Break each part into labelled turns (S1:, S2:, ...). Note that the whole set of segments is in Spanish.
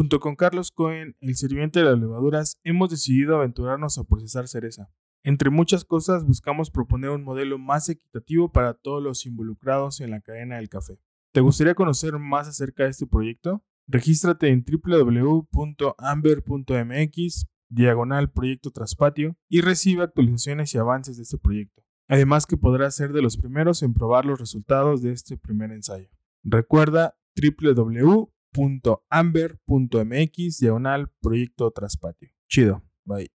S1: Junto con Carlos Cohen, el sirviente de las levaduras, hemos decidido aventurarnos a procesar cereza. Entre muchas cosas, buscamos proponer un modelo más equitativo para todos los involucrados en la cadena del café. ¿Te gustaría conocer más acerca de este proyecto? Regístrate en www.amber.mx, diagonal proyecto traspatio, y recibe actualizaciones y avances de este proyecto. Además que podrás ser de los primeros en probar los resultados de este primer ensayo. Recuerda www.amber.mx, diagonal proyecto traspatio. Chido, bye.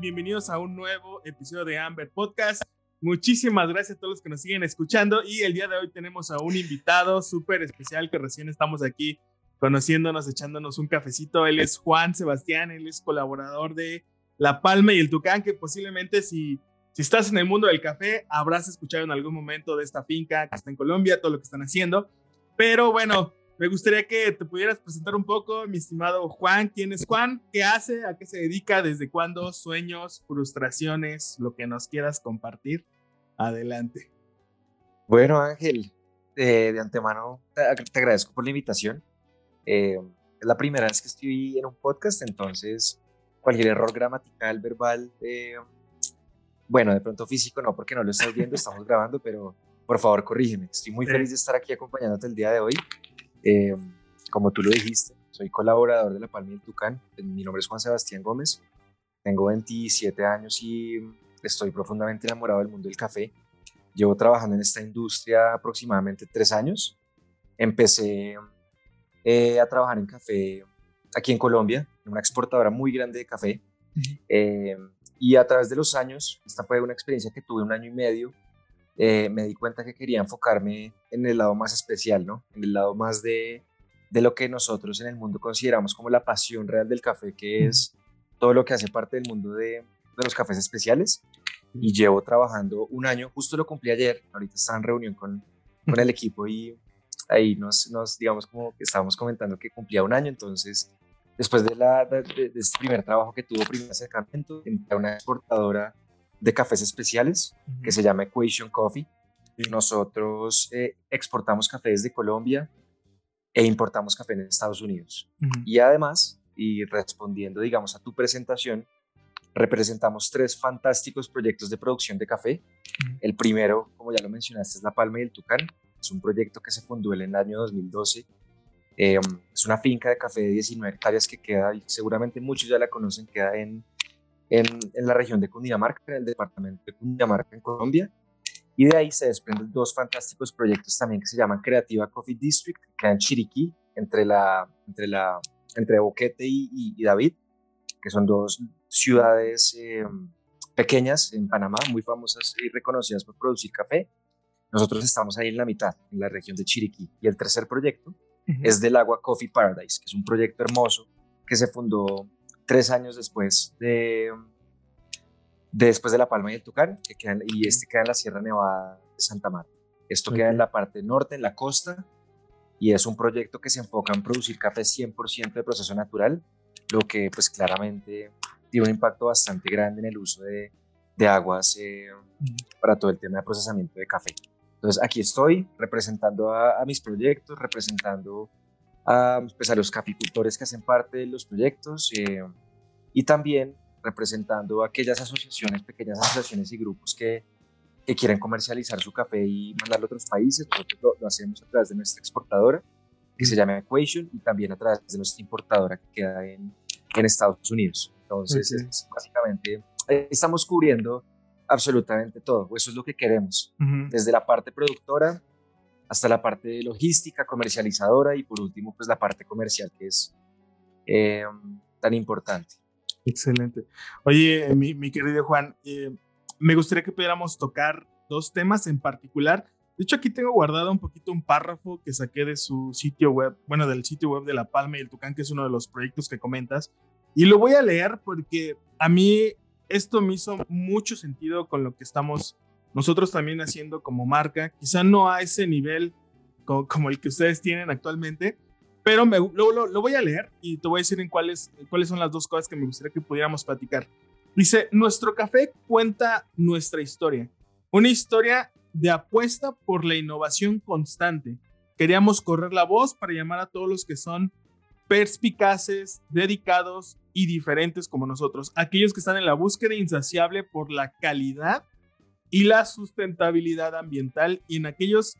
S1: Bienvenidos a un nuevo episodio de Amber Podcast. Muchísimas gracias a todos los que nos siguen escuchando y el día de hoy tenemos a un invitado súper especial que recién estamos aquí conociéndonos, echándonos un cafecito. Él es Juan Sebastián, él es colaborador de La Palma y el Tucán, que posiblemente si, si estás en el mundo del café habrás escuchado en algún momento de esta finca que está en Colombia, todo lo que están haciendo. Pero bueno, me gustaría que te pudieras presentar un poco, mi estimado Juan. ¿Quién es Juan? ¿Qué hace? ¿A qué se dedica? ¿Desde cuándo? ¿Sueños? ¿Frustraciones? Lo que nos quieras compartir. Adelante.
S2: Bueno, Ángel, eh, de antemano te, agradezco por la invitación. Eh, es la primera vez que estoy en un podcast, entonces cualquier error gramatical, verbal, eh, bueno, de pronto físico no, porque no lo estás viendo, estamos grabando, pero por favor corrígeme. Estoy muy feliz de estar aquí acompañándote el día de hoy. Eh, como tú lo dijiste, soy colaborador de La Palma del Tucán. Mi nombre es Juan Sebastián Gómez. Tengo 27 años y estoy profundamente enamorado del mundo del café. Llevo trabajando en esta industria aproximadamente tres años. Empecé eh, a trabajar en café aquí en Colombia, en una exportadora muy grande de café. Eh, y a través de los años, esta fue una experiencia que tuve un año y medio, eh, me di cuenta que quería enfocarme en el lado más especial, ¿no? En el lado más de, de lo que nosotros en el mundo consideramos como la pasión real del café, que es todo lo que hace parte del mundo de, de los cafés especiales. Y llevo trabajando un año, justo lo cumplí ayer, ahorita estaba en reunión con, con el equipo y ahí nos, nos, digamos, como que estábamos comentando que cumplía un año, entonces después de, la, de, de este primer trabajo que tuvo, primer acercamiento, entré a una exportadora de cafés especiales que se llama Equation Coffee. Nosotros eh, exportamos café desde Colombia e importamos café en Estados Unidos. Y además, y respondiendo, digamos, a tu presentación, representamos tres fantásticos proyectos de producción de café. El primero, como ya lo mencionaste, es La Palma y el Tucán. Es un proyecto que se fundó en el año 2012. Em, es una finca de café de 19 hectáreas que queda, y seguramente muchos ya la conocen, queda en en, en, la región de Cundinamarca, en el departamento de Cundinamarca, en Colombia. Y de ahí se desprenden dos fantásticos proyectos también que se llaman Creativa Coffee District, que queda en Chiriquí, entre, la, entre, la, entre Boquete y, y, David, que son dos ciudades eh, pequeñas en Panamá, muy famosas y reconocidas por producir café. Nosotros estamos ahí en la mitad, en la región de Chiriquí. Y el tercer proyecto es del Agua Coffee Paradise, que es un proyecto hermoso que se fundó tres años después de, después de La Palma y el Tucán, que quedan, y este queda en la Sierra Nevada de Santa Marta. Esto queda en la parte norte, en la costa, y es un proyecto que se enfoca en producir café 100% de proceso natural, lo que pues claramente tiene un impacto bastante grande en el uso de, de aguas eh, para todo el tema de procesamiento de café. Entonces aquí estoy representando a, a mis proyectos, representando a, pues, a los caficultores que hacen parte de los proyectos eh, y también representando a aquellas asociaciones, pequeñas asociaciones y grupos que, que quieren comercializar su café y mandarlo a otros países. Nosotros lo, hacemos a través de nuestra exportadora, que se llama Equation, y también a través de nuestra importadora que queda en, en Estados Unidos. Entonces, es, básicamente, estamos cubriendo absolutamente todo. Eso es lo que queremos. Desde la parte productora hasta la parte de logística, comercializadora y por último, pues la parte comercial que es eh, tan importante.
S1: Excelente. Oye, mi, mi querido Juan, eh, me gustaría que pudiéramos tocar dos temas en particular. De hecho, aquí tengo guardado un poquito un párrafo que saqué de su sitio web, bueno, del sitio web de La Palma y el Tucán, que es uno de los proyectos que comentas. Y lo voy a leer porque a mí esto me hizo mucho sentido con lo que estamos nosotros también haciendo como marca. Quizá no a ese nivel como, el que ustedes tienen actualmente, pero me, lo, lo, voy a leer y te voy a decir en cuáles, cuáles son las dos cosas que me gustaría que pudiéramos platicar. Dice, nuestro café cuenta nuestra historia, una historia de apuesta por la innovación constante. Queríamos correr la voz para llamar a todos los que son perspicaces, dedicados y diferentes como nosotros, aquellos que están en la búsqueda insaciable por la calidad y la sustentabilidad ambiental y en aquellos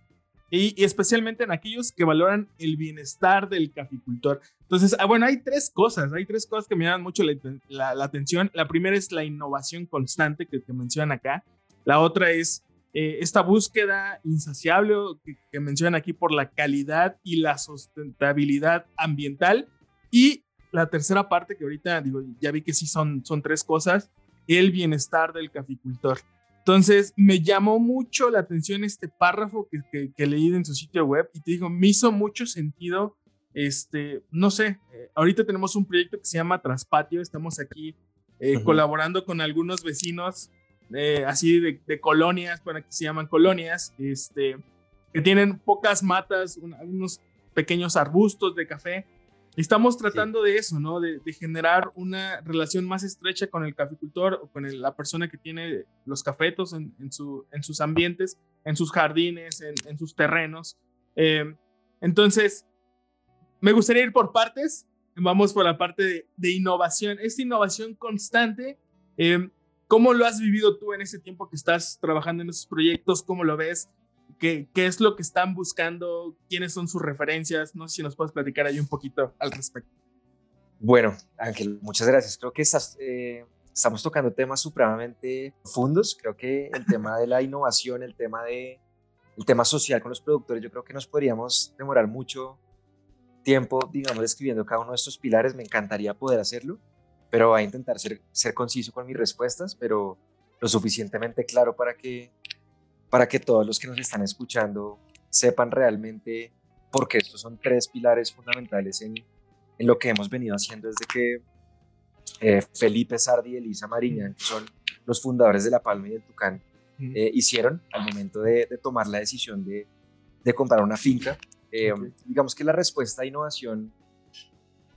S1: y, especialmente en aquellos que valoran el bienestar del caficultor. Entonces, ah, bueno, hay tres cosas, hay tres cosas que me llaman mucho la, atención. La primera es la innovación constante que, que mencionan acá. La otra es eh, esta búsqueda insaciable que, que, mencionan aquí por la calidad y la sustentabilidad ambiental. Y la tercera parte, que ahorita digo, ya vi que sí son, son tres cosas, el bienestar del caficultor. Entonces, me llamó mucho la atención este párrafo que, que, leí en su sitio web y te digo, me hizo mucho sentido, este, no sé, eh, ahorita tenemos un proyecto que se llama Traspatio, estamos aquí eh, colaborando con algunos vecinos, eh, así de, de, colonias, bueno, aquí se llaman colonias, este, que tienen pocas matas, unos pequeños arbustos de café, Estamos tratando de eso, ¿no? De, generar una relación más estrecha con el caficultor o con la persona que tiene los cafetos en, su, en sus ambientes, en sus jardines, en, sus terrenos. Eh, entonces, me gustaría ir por partes. Vamos por la parte de, innovación. Esta innovación constante, eh, ¿cómo lo has vivido tú en ese tiempo que estás trabajando en esos proyectos? ¿Cómo lo ves? Qué, es lo que están buscando, quiénes son sus referencias. No sé si nos puedes platicar ahí un poquito al respecto.
S2: Bueno, Ángel, muchas gracias. Creo que estás, eh, estamos tocando temas supremamente profundos. Creo que el tema de la innovación, el tema, de, el tema social con los productores, yo creo que nos podríamos demorar mucho tiempo, digamos, describiendo cada uno de estos pilares. Me encantaría poder hacerlo, pero voy a intentar ser, ser conciso con mis respuestas, pero lo suficientemente claro para que para que todos los que nos están escuchando sepan realmente por qué estos son tres pilares fundamentales en, en lo que hemos venido haciendo desde que eh, Felipe Sardi y Elisa Mariñán, que son los fundadores de La Palma y del Tucán, eh, hicieron al momento de, tomar la decisión de, de comprar una finca. Eh, digamos que la respuesta a innovación,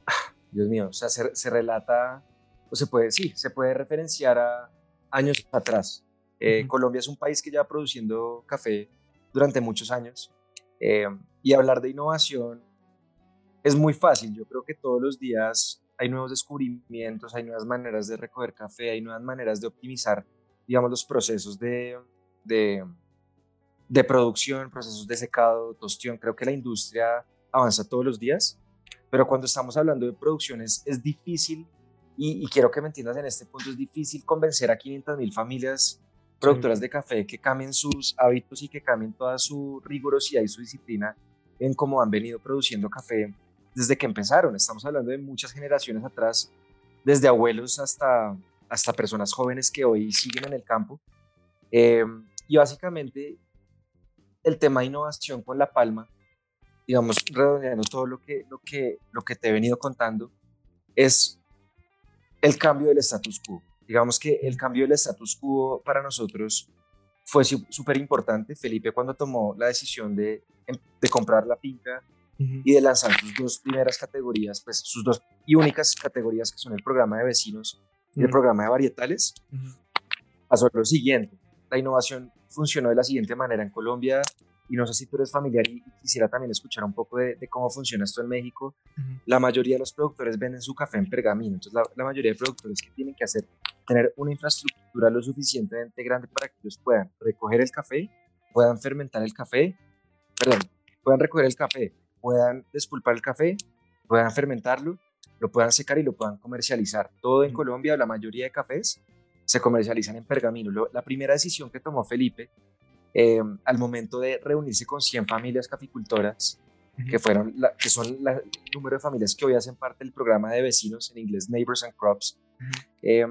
S2: ah, Dios mío, o sea, se, se, relata, o se puede, sí, se puede referenciar a años atrás. Eh, Colombia es un país que lleva produciendo café durante muchos años eh, y hablar de innovación es muy fácil. Yo creo que todos los días hay nuevos descubrimientos, hay nuevas maneras de recoger café, hay nuevas maneras de optimizar, digamos, los procesos de, de, de producción, procesos de secado, tostión. Creo que la industria avanza todos los días, pero cuando estamos hablando de producciones es difícil, y, y quiero que me entiendas en este punto, es difícil convencer a 500 mil familias productoras de café que cambien sus hábitos y que cambien toda su rigurosidad y su disciplina en cómo han venido produciendo café desde que empezaron. Estamos hablando de muchas generaciones atrás, desde abuelos hasta, hasta personas jóvenes que hoy siguen en el campo. Eh, y básicamente el tema de innovación con La Palma, digamos, redondeando todo lo que, lo, que, lo que te he venido contando, es el cambio del status quo. Digamos que el cambio del status quo para nosotros fue súper importante. Felipe cuando tomó la decisión de, em, de comprar la finca y de lanzar sus dos primeras categorías, pues sus dos y únicas categorías que son el programa de vecinos y el programa de varietales, pasó lo siguiente. La innovación funcionó de la siguiente manera. En Colombia y no sé si tú eres familiar y quisiera también escuchar un poco de, cómo funciona esto en México. La mayoría de los productores venden su café en pergamino, entonces la, mayoría de productores que tienen que hacer, tener una infraestructura lo suficientemente grande para que ellos puedan recoger el café, puedan fermentar el café, perdón, puedan recoger el café, puedan despulpar el café, puedan fermentarlo, lo puedan secar y lo puedan comercializar. Todo en Colombia, la mayoría de cafés se comercializan en pergamino. la primera decisión que tomó Felipe eh, al momento de reunirse con 100 familias caficultoras, que, fueron que son el número de familias que hoy hacen parte del programa de vecinos, en inglés Neighbors and Crops, eh,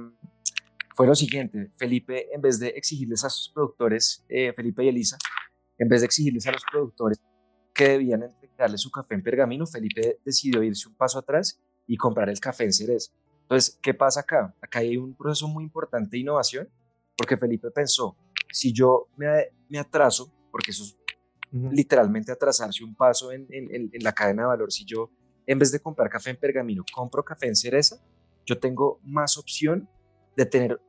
S2: fue lo siguiente, Felipe, en vez de exigirles a sus productores, eh, Felipe y Elisa, en vez de exigirles a los productores que debían entregarle su café en pergamino, Felipe decidió irse un paso atrás y comprar el café en cereza. Entonces, ¿qué pasa acá? Acá hay un proceso muy importante de innovación, porque Felipe pensó, si yo me, me atraso, porque eso es literalmente atrasarse un paso en, en, en, la cadena de valor, si yo en vez de comprar café en pergamino, compro café en cereza, yo tengo más opción de tener,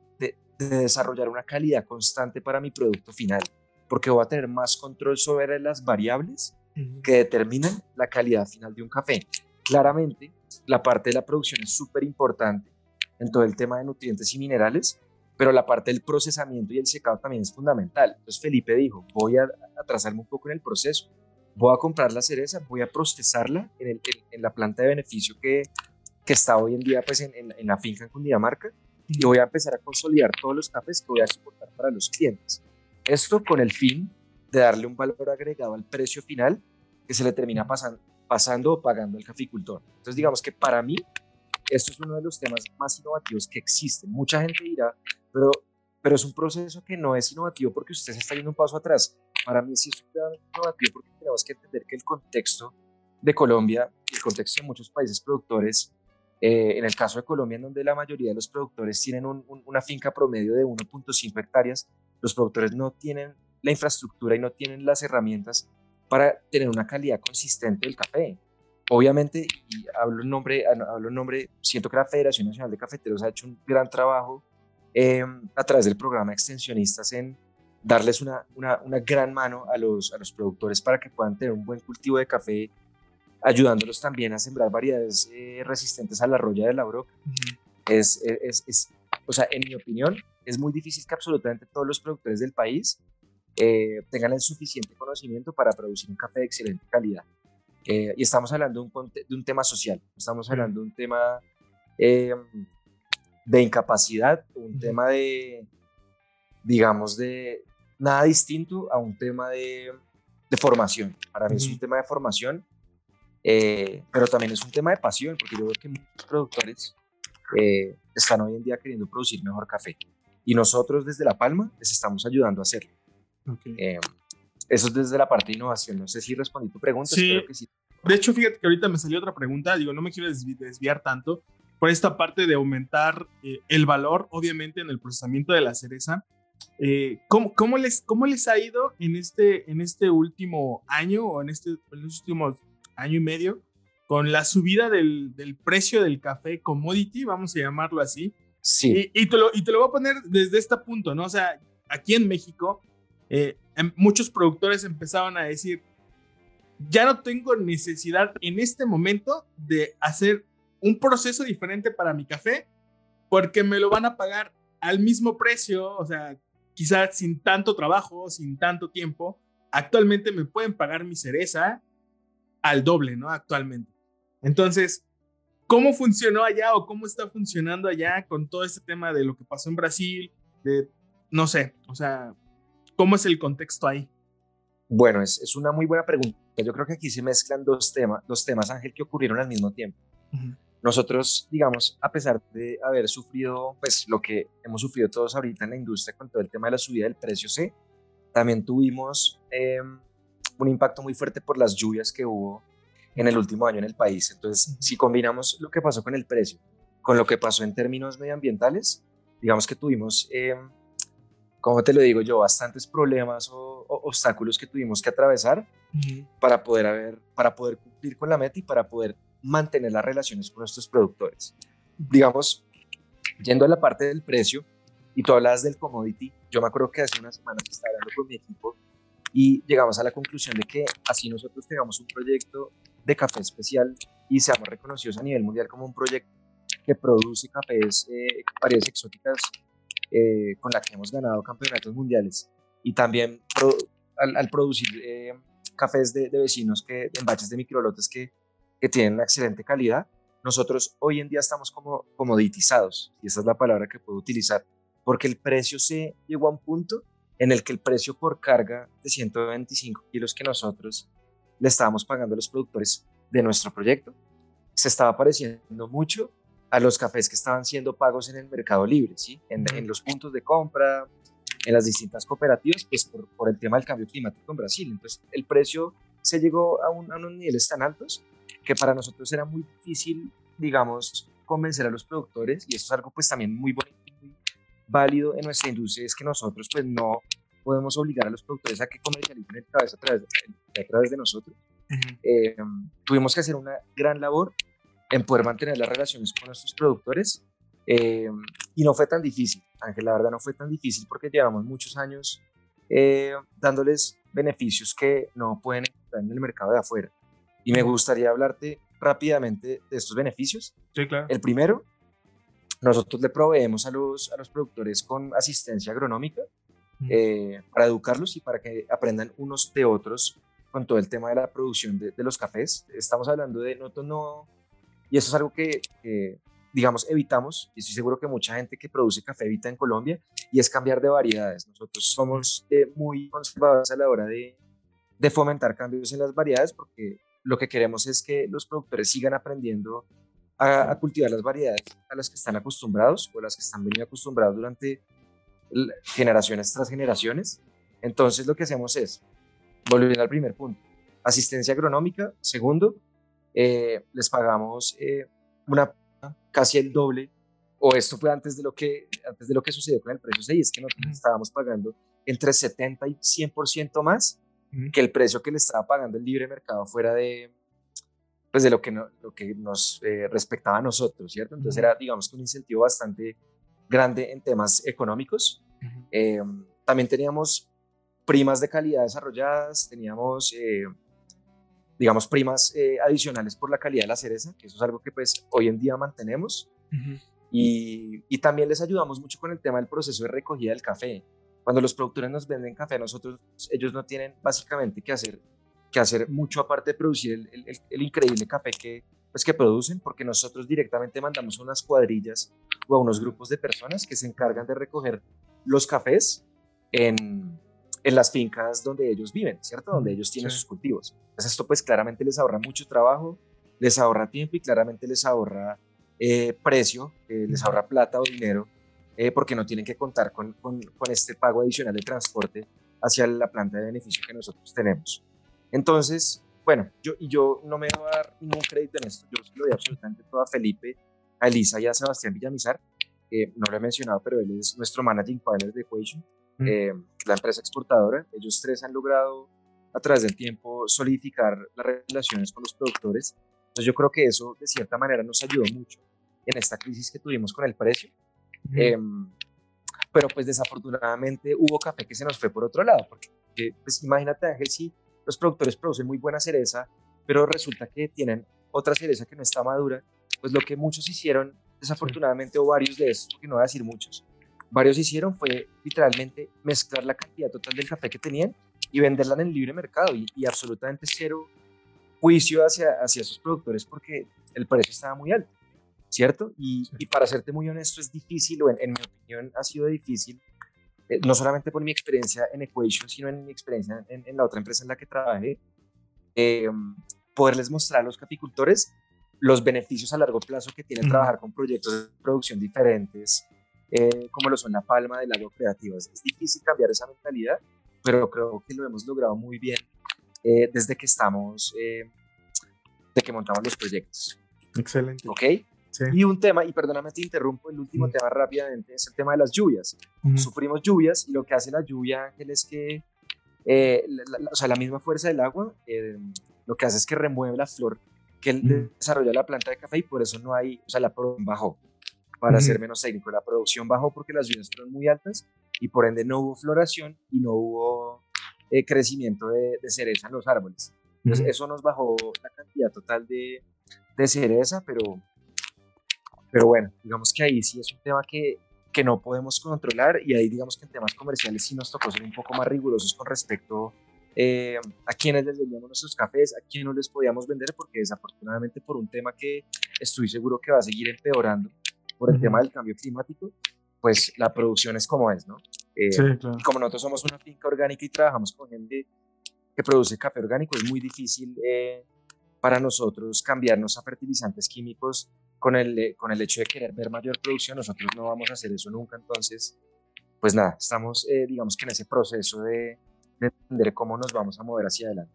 S2: de, de desarrollar una calidad constante para mi producto final, porque voy a tener más control sobre las variables que determinan la calidad final de un café. Claramente, la parte de la producción es súper importante en todo el tema de nutrientes y minerales, pero la parte del procesamiento y el secado también es fundamental. Entonces Felipe dijo, voy a atrasarme un poco en el proceso, voy a comprar la cereza, voy a procesarla en, en, la planta de beneficio que, que, está hoy en día pues, en, en, la finca en Cundinamarca y voy a empezar a consolidar todos los cafés que voy a exportar para los clientes. Esto con el fin de darle un valor agregado al precio final que se le termina pasando, pasando o pagando al caficultor. Entonces, digamos que para mí, esto es uno de los temas más innovativos que existen. Mucha gente dirá, pero, pero es un proceso que no es innovativo porque usted se está yendo un paso atrás. Para mí sí es innovativo porque tenemos que entender que el contexto de Colombia, el contexto de muchos países productores, eh, en el caso de Colombia, en donde la mayoría de los productores tienen una finca promedio de 1.5 hectáreas, los productores no tienen la infraestructura y no tienen las herramientas para tener una calidad consistente del café. Obviamente, y hablo en nombre, hablo en nombre, siento que la Federación Nacional de Cafeteros ha hecho un gran trabajo em, a través del programa Extensionistas en darles una, una, una, gran mano a los, a los productores para que puedan tener un buen cultivo de café, ayudándolos también a sembrar variedades eh, resistentes a la roya de la broca. es, es, es, o sea, en mi opinión, es muy difícil que absolutamente todos los productores del país eh, tengan el suficiente conocimiento para producir un café de excelente calidad. Eh, y estamos hablando de un, de un, tema social, estamos hablando de un tema eh, de incapacidad, un tema de, digamos, de nada distinto a un tema de, de formación. Para mí es un tema de formación, pero también es un tema de pasión, porque yo veo que muchos productores están hoy en día queriendo producir mejor café. Y nosotros desde La Palma les estamos ayudando a hacerlo. Eh, eso es desde la parte de innovación. No sé si respondí tu pregunta.
S1: Sí. que sí. De hecho, fíjate que ahorita me salió otra pregunta. Digo, no me quiero desviar tanto por esta parte de aumentar eh, el valor, obviamente, en el procesamiento de la cereza. Eh, ¿cómo, cómo, les, ¿Cómo les ha ido en este, en este último año o en, este, en los últimos año y medio con la subida del, del, precio del café commodity, vamos a llamarlo así?
S2: Sí.
S1: Y, y, te lo, y te lo voy a poner desde este punto, ¿no? O sea, aquí en México, eh, em, muchos productores empezaban a decir, ya no tengo necesidad en este momento de hacer un proceso diferente para mi café porque me lo van a pagar al mismo precio, o sea, quizás sin tanto trabajo, sin tanto tiempo. Actualmente me pueden pagar mi cereza al doble, ¿no? Actualmente. Entonces, ¿cómo funcionó allá o cómo está funcionando allá con todo este tema de lo que pasó en Brasil? De, no sé, o sea, ¿Cómo es el contexto ahí?
S2: Bueno, es, es, una muy buena pregunta. Yo creo que aquí se mezclan dos, temas, dos temas, Ángel, que ocurrieron al mismo tiempo. Nosotros, digamos, a pesar de haber sufrido, pues lo que hemos sufrido todos ahorita en la industria con todo el tema de la subida del precio C, también tuvimos em, un impacto muy fuerte por las lluvias que hubo en el último año en el país. Entonces, si combinamos lo que pasó con el precio con lo que pasó en términos medioambientales, digamos que tuvimos eh, como te lo digo yo, bastantes problemas o, obstáculos que tuvimos que atravesar para, poder haber, para poder cumplir con la meta y para poder mantener las relaciones con nuestros productores. Digamos, yendo a la parte del precio, y tú hablas del commodity, yo me acuerdo que hace una semana que estaba hablando con mi equipo y llegamos a la conclusión de que así nosotros tengamos un proyecto de café especial y seamos reconocidos a nivel mundial como un proyecto que produce cafés, eh, variedades exóticas eh, con la que hemos ganado campeonatos mundiales. Y también al, producir eh, cafés de, vecinos que en baches de microlotes que, que tienen una excelente calidad, nosotros hoy en día estamos como comoditizados, y esa es la palabra que puedo utilizar, porque el precio se llegó a un punto en el que el precio por carga de 125 kilos que nosotros le estábamos pagando a los productores de nuestro proyecto se estaba pareciendo mucho a los cafés que estaban siendo pagos en el mercado libre, ¿sí? en, en los puntos de compra, en las distintas cooperativas, pues por, por, el tema del cambio climático en Brasil. Entonces, el precio se llegó a, un, a unos niveles tan altos que para nosotros era muy difícil, digamos, convencer a los productores, y esto es algo pues también muy bonito válido en nuestra industria, es que nosotros pues no podemos obligar a los productores a que comercialicen el cabeza a través de, a través de nosotros. Eh, tuvimos que hacer una gran labor en poder mantener las relaciones con nuestros productores eh, y no fue tan difícil, Ángel, la verdad no fue tan difícil porque llevamos muchos años eh, dándoles beneficios que no pueden encontrar en el mercado de afuera. Y me gustaría hablarte rápidamente de estos beneficios.
S1: Sí, claro.
S2: El primero, nosotros le proveemos a los, a los productores con asistencia agronómica eh, para educarlos y para que aprendan unos de otros con todo el tema de la producción de, los cafés. Estamos hablando de, no, no, y eso es algo que, digamos, evitamos, y estoy seguro que mucha gente que produce café evita en Colombia, y es cambiar de variedades. Nosotros somos eh, muy conservadores a la hora de, de fomentar cambios en las variedades, porque lo que queremos es que los productores sigan aprendiendo a, cultivar las variedades a las que están acostumbrados o las que están venido acostumbrados durante generaciones tras generaciones. Entonces lo que hacemos es, volviendo al primer punto, asistencia agronómica. Segundo, eh, les pagamos eh, una casi el doble, o esto fue antes de lo que, antes de lo que sucedió con el precio 6, es que nosotros estábamos pagando entre 70 y 100% más que el precio que le estaba pagando el libre mercado fuera de, pues de lo que, no, lo que nos eh, respectaba a nosotros, ¿cierto? Entonces era, digamos, un incentivo bastante grande en temas económicos. Eh, también teníamos primas de calidad desarrolladas, teníamos, eh, digamos, primas adicionales por la calidad de la cereza, que eso es algo que pues hoy en día mantenemos. y, y, también les ayudamos mucho con el tema del proceso de recogida del café. Cuando los productores nos venden café, nosotros, ellos no tienen básicamente que hacer, que hacer mucho aparte de producir el, el, increíble café que, pues, que producen, porque nosotros directamente mandamos unas cuadrillas o a unos grupos de personas que se encargan de recoger los cafés en, en las fincas donde ellos viven, ¿cierto? Donde ellos tienen sus cultivos. Entonces esto pues claramente les ahorra mucho trabajo, les ahorra tiempo y claramente les ahorra eh, precio, eh, les ahorra plata o dinero eh, porque no tienen que contar con, con, este pago adicional de transporte hacia la planta de beneficio que nosotros tenemos. Entonces, bueno, yo, y yo no me voy a dar ningún crédito en esto, yo se lo doy absolutamente todo a Felipe, a Elisa y a Sebastián Villamizar, que no lo he mencionado, pero él es nuestro managing partner de Equation, eh, la empresa exportadora. Ellos tres han logrado a través del tiempo solidificar las relaciones con los productores. Entonces yo creo que eso de cierta manera nos ayudó mucho en esta crisis que tuvimos con el precio Em, pero pues desafortunadamente hubo café que se nos fue por otro lado, porque pues imagínate Ángel, si los productores producen muy buena cereza, pero resulta que tienen otra cereza que no está madura, pues lo que muchos hicieron, desafortunadamente, o varios de estos, porque no voy a decir muchos, varios hicieron fue literalmente mezclar la cantidad total del café que tenían y venderla en el libre mercado y, y absolutamente cero juicio hacia, hacia esos productores porque el precio estaba muy alto. ¿cierto? Y, y, para serte muy honesto, es difícil, o en, mi opinión ha sido difícil, eh, no solamente por mi experiencia en Equation, sino en mi experiencia en, la otra empresa en la que trabajé, eh, poderles mostrar a los capicultores los beneficios a largo plazo que tiene trabajar con proyectos de producción diferentes, eh, como lo son la palma del agua creativa. Es, difícil cambiar esa mentalidad, pero creo que lo hemos logrado muy bien desde que estamos, de que montamos los proyectos.
S1: Excelente.
S2: ¿Ok? Y un tema, y perdóname te interrumpo, el último tema rápidamente es el tema de las lluvias. Sufrimos lluvias y lo que hace la lluvia, Ángel, es que, eh, la, o sea, la misma fuerza del agua, eh, lo que hace es que remueve la flor que desarrolla la planta de café y por eso no hay, o sea, la producción bajó, para ser menos técnico, la producción bajó porque las lluvias fueron muy altas y por ende no hubo floración y no hubo eh, crecimiento de, cereza en los árboles. Entonces, eso nos bajó la cantidad total de, de cereza, pero pero bueno, digamos que ahí sí es un tema que, que no podemos controlar y ahí digamos que en temas comerciales sí nos tocó ser un poco más rigurosos con respecto eh, a quienes les vendíamos nuestros cafés, a quién no les podíamos vender, porque desafortunadamente por un tema que estoy seguro que va a seguir empeorando por el tema del cambio climático, pues la producción es como es, ¿no? Eh, sí, claro. Y como nosotros somos una finca orgánica y trabajamos con gente que produce café orgánico, es muy difícil eh, para nosotros cambiarnos a fertilizantes químicos con el, con el hecho de querer ver mayor producción, nosotros no vamos a hacer eso nunca. Entonces, pues nada, estamos, eh, digamos que en ese proceso de, de, entender cómo nos vamos a mover hacia adelante.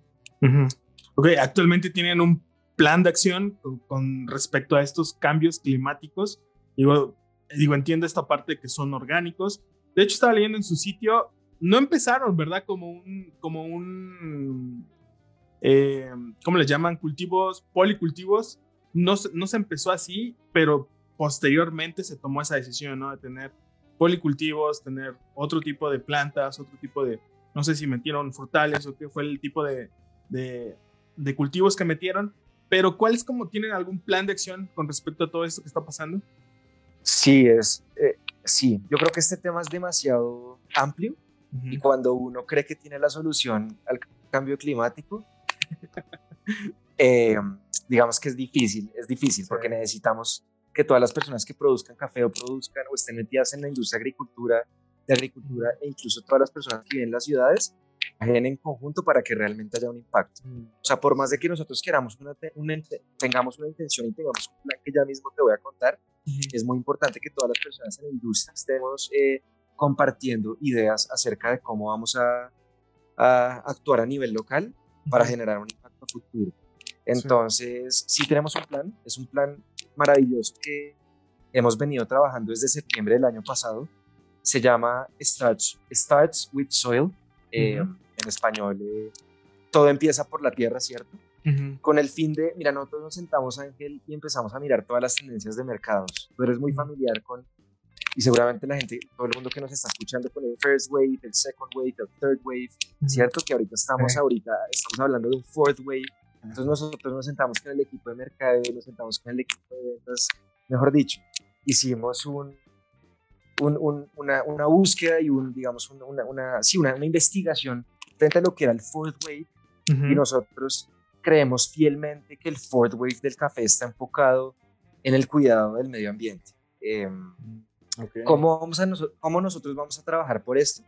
S1: Ok, actualmente tienen un plan de acción con, respecto a estos cambios climáticos. Digo, digo, entiendo esta parte que son orgánicos. De hecho, estaba leyendo en su sitio, no empezaron, ¿verdad? Como un, como un, eh, ¿cómo les llaman? Cultivos, policultivos. No, no se empezó así, pero posteriormente se tomó esa decisión, ¿no? De tener policultivos, tener otro tipo de plantas, otro tipo de, no sé si metieron frutales o qué fue el tipo de, de, de cultivos que metieron, pero ¿cuáles como tienen algún plan de acción con respecto a todo esto que está pasando?
S2: Sí, es, eh, sí, yo creo que este tema es demasiado amplio y cuando uno cree que tiene la solución al cambio climático, eh, digamos que es difícil, es difícil porque necesitamos que todas las personas que produzcan café o produzcan o estén metidas en la industria de agricultura, de agricultura e incluso todas las personas que viven en las ciudades trabajen en conjunto para que realmente haya un impacto. Mm. O sea, por más de que nosotros queramos una, tengamos una intención y tengamos un plan que ya mismo te voy a contar, es muy importante que todas las personas en la industria estemos eh, compartiendo ideas acerca de cómo vamos a, a actuar a nivel local para generar un impacto futuro. Entonces, sí. tenemos un plan, es un plan maravilloso que hemos venido trabajando desde septiembre del año pasado. Se llama Starts, Starts with Soil, eh, en español. Eh, todo empieza por la tierra, ¿cierto? Con el fin de, mira, nosotros nos sentamos, Ángel, y empezamos a mirar todas las tendencias de mercados. Tú eres muy familiar con, y seguramente la gente, todo el mundo que nos está escuchando con el first wave, el second wave, el third wave, ¿cierto? Que ahorita estamos, ahorita estamos hablando de un fourth wave entonces nosotros nos sentamos con el equipo de mercado, nos sentamos con el equipo de ventas, mejor dicho, hicimos un, un, una, una, búsqueda y un, digamos, una, una, sí, una, investigación frente a lo que era el fourth wave y nosotros creemos fielmente que el fourth wave del café está enfocado en el cuidado del medio ambiente. Em, ¿cómo, vamos a ¿Cómo nosotros vamos a trabajar por esto?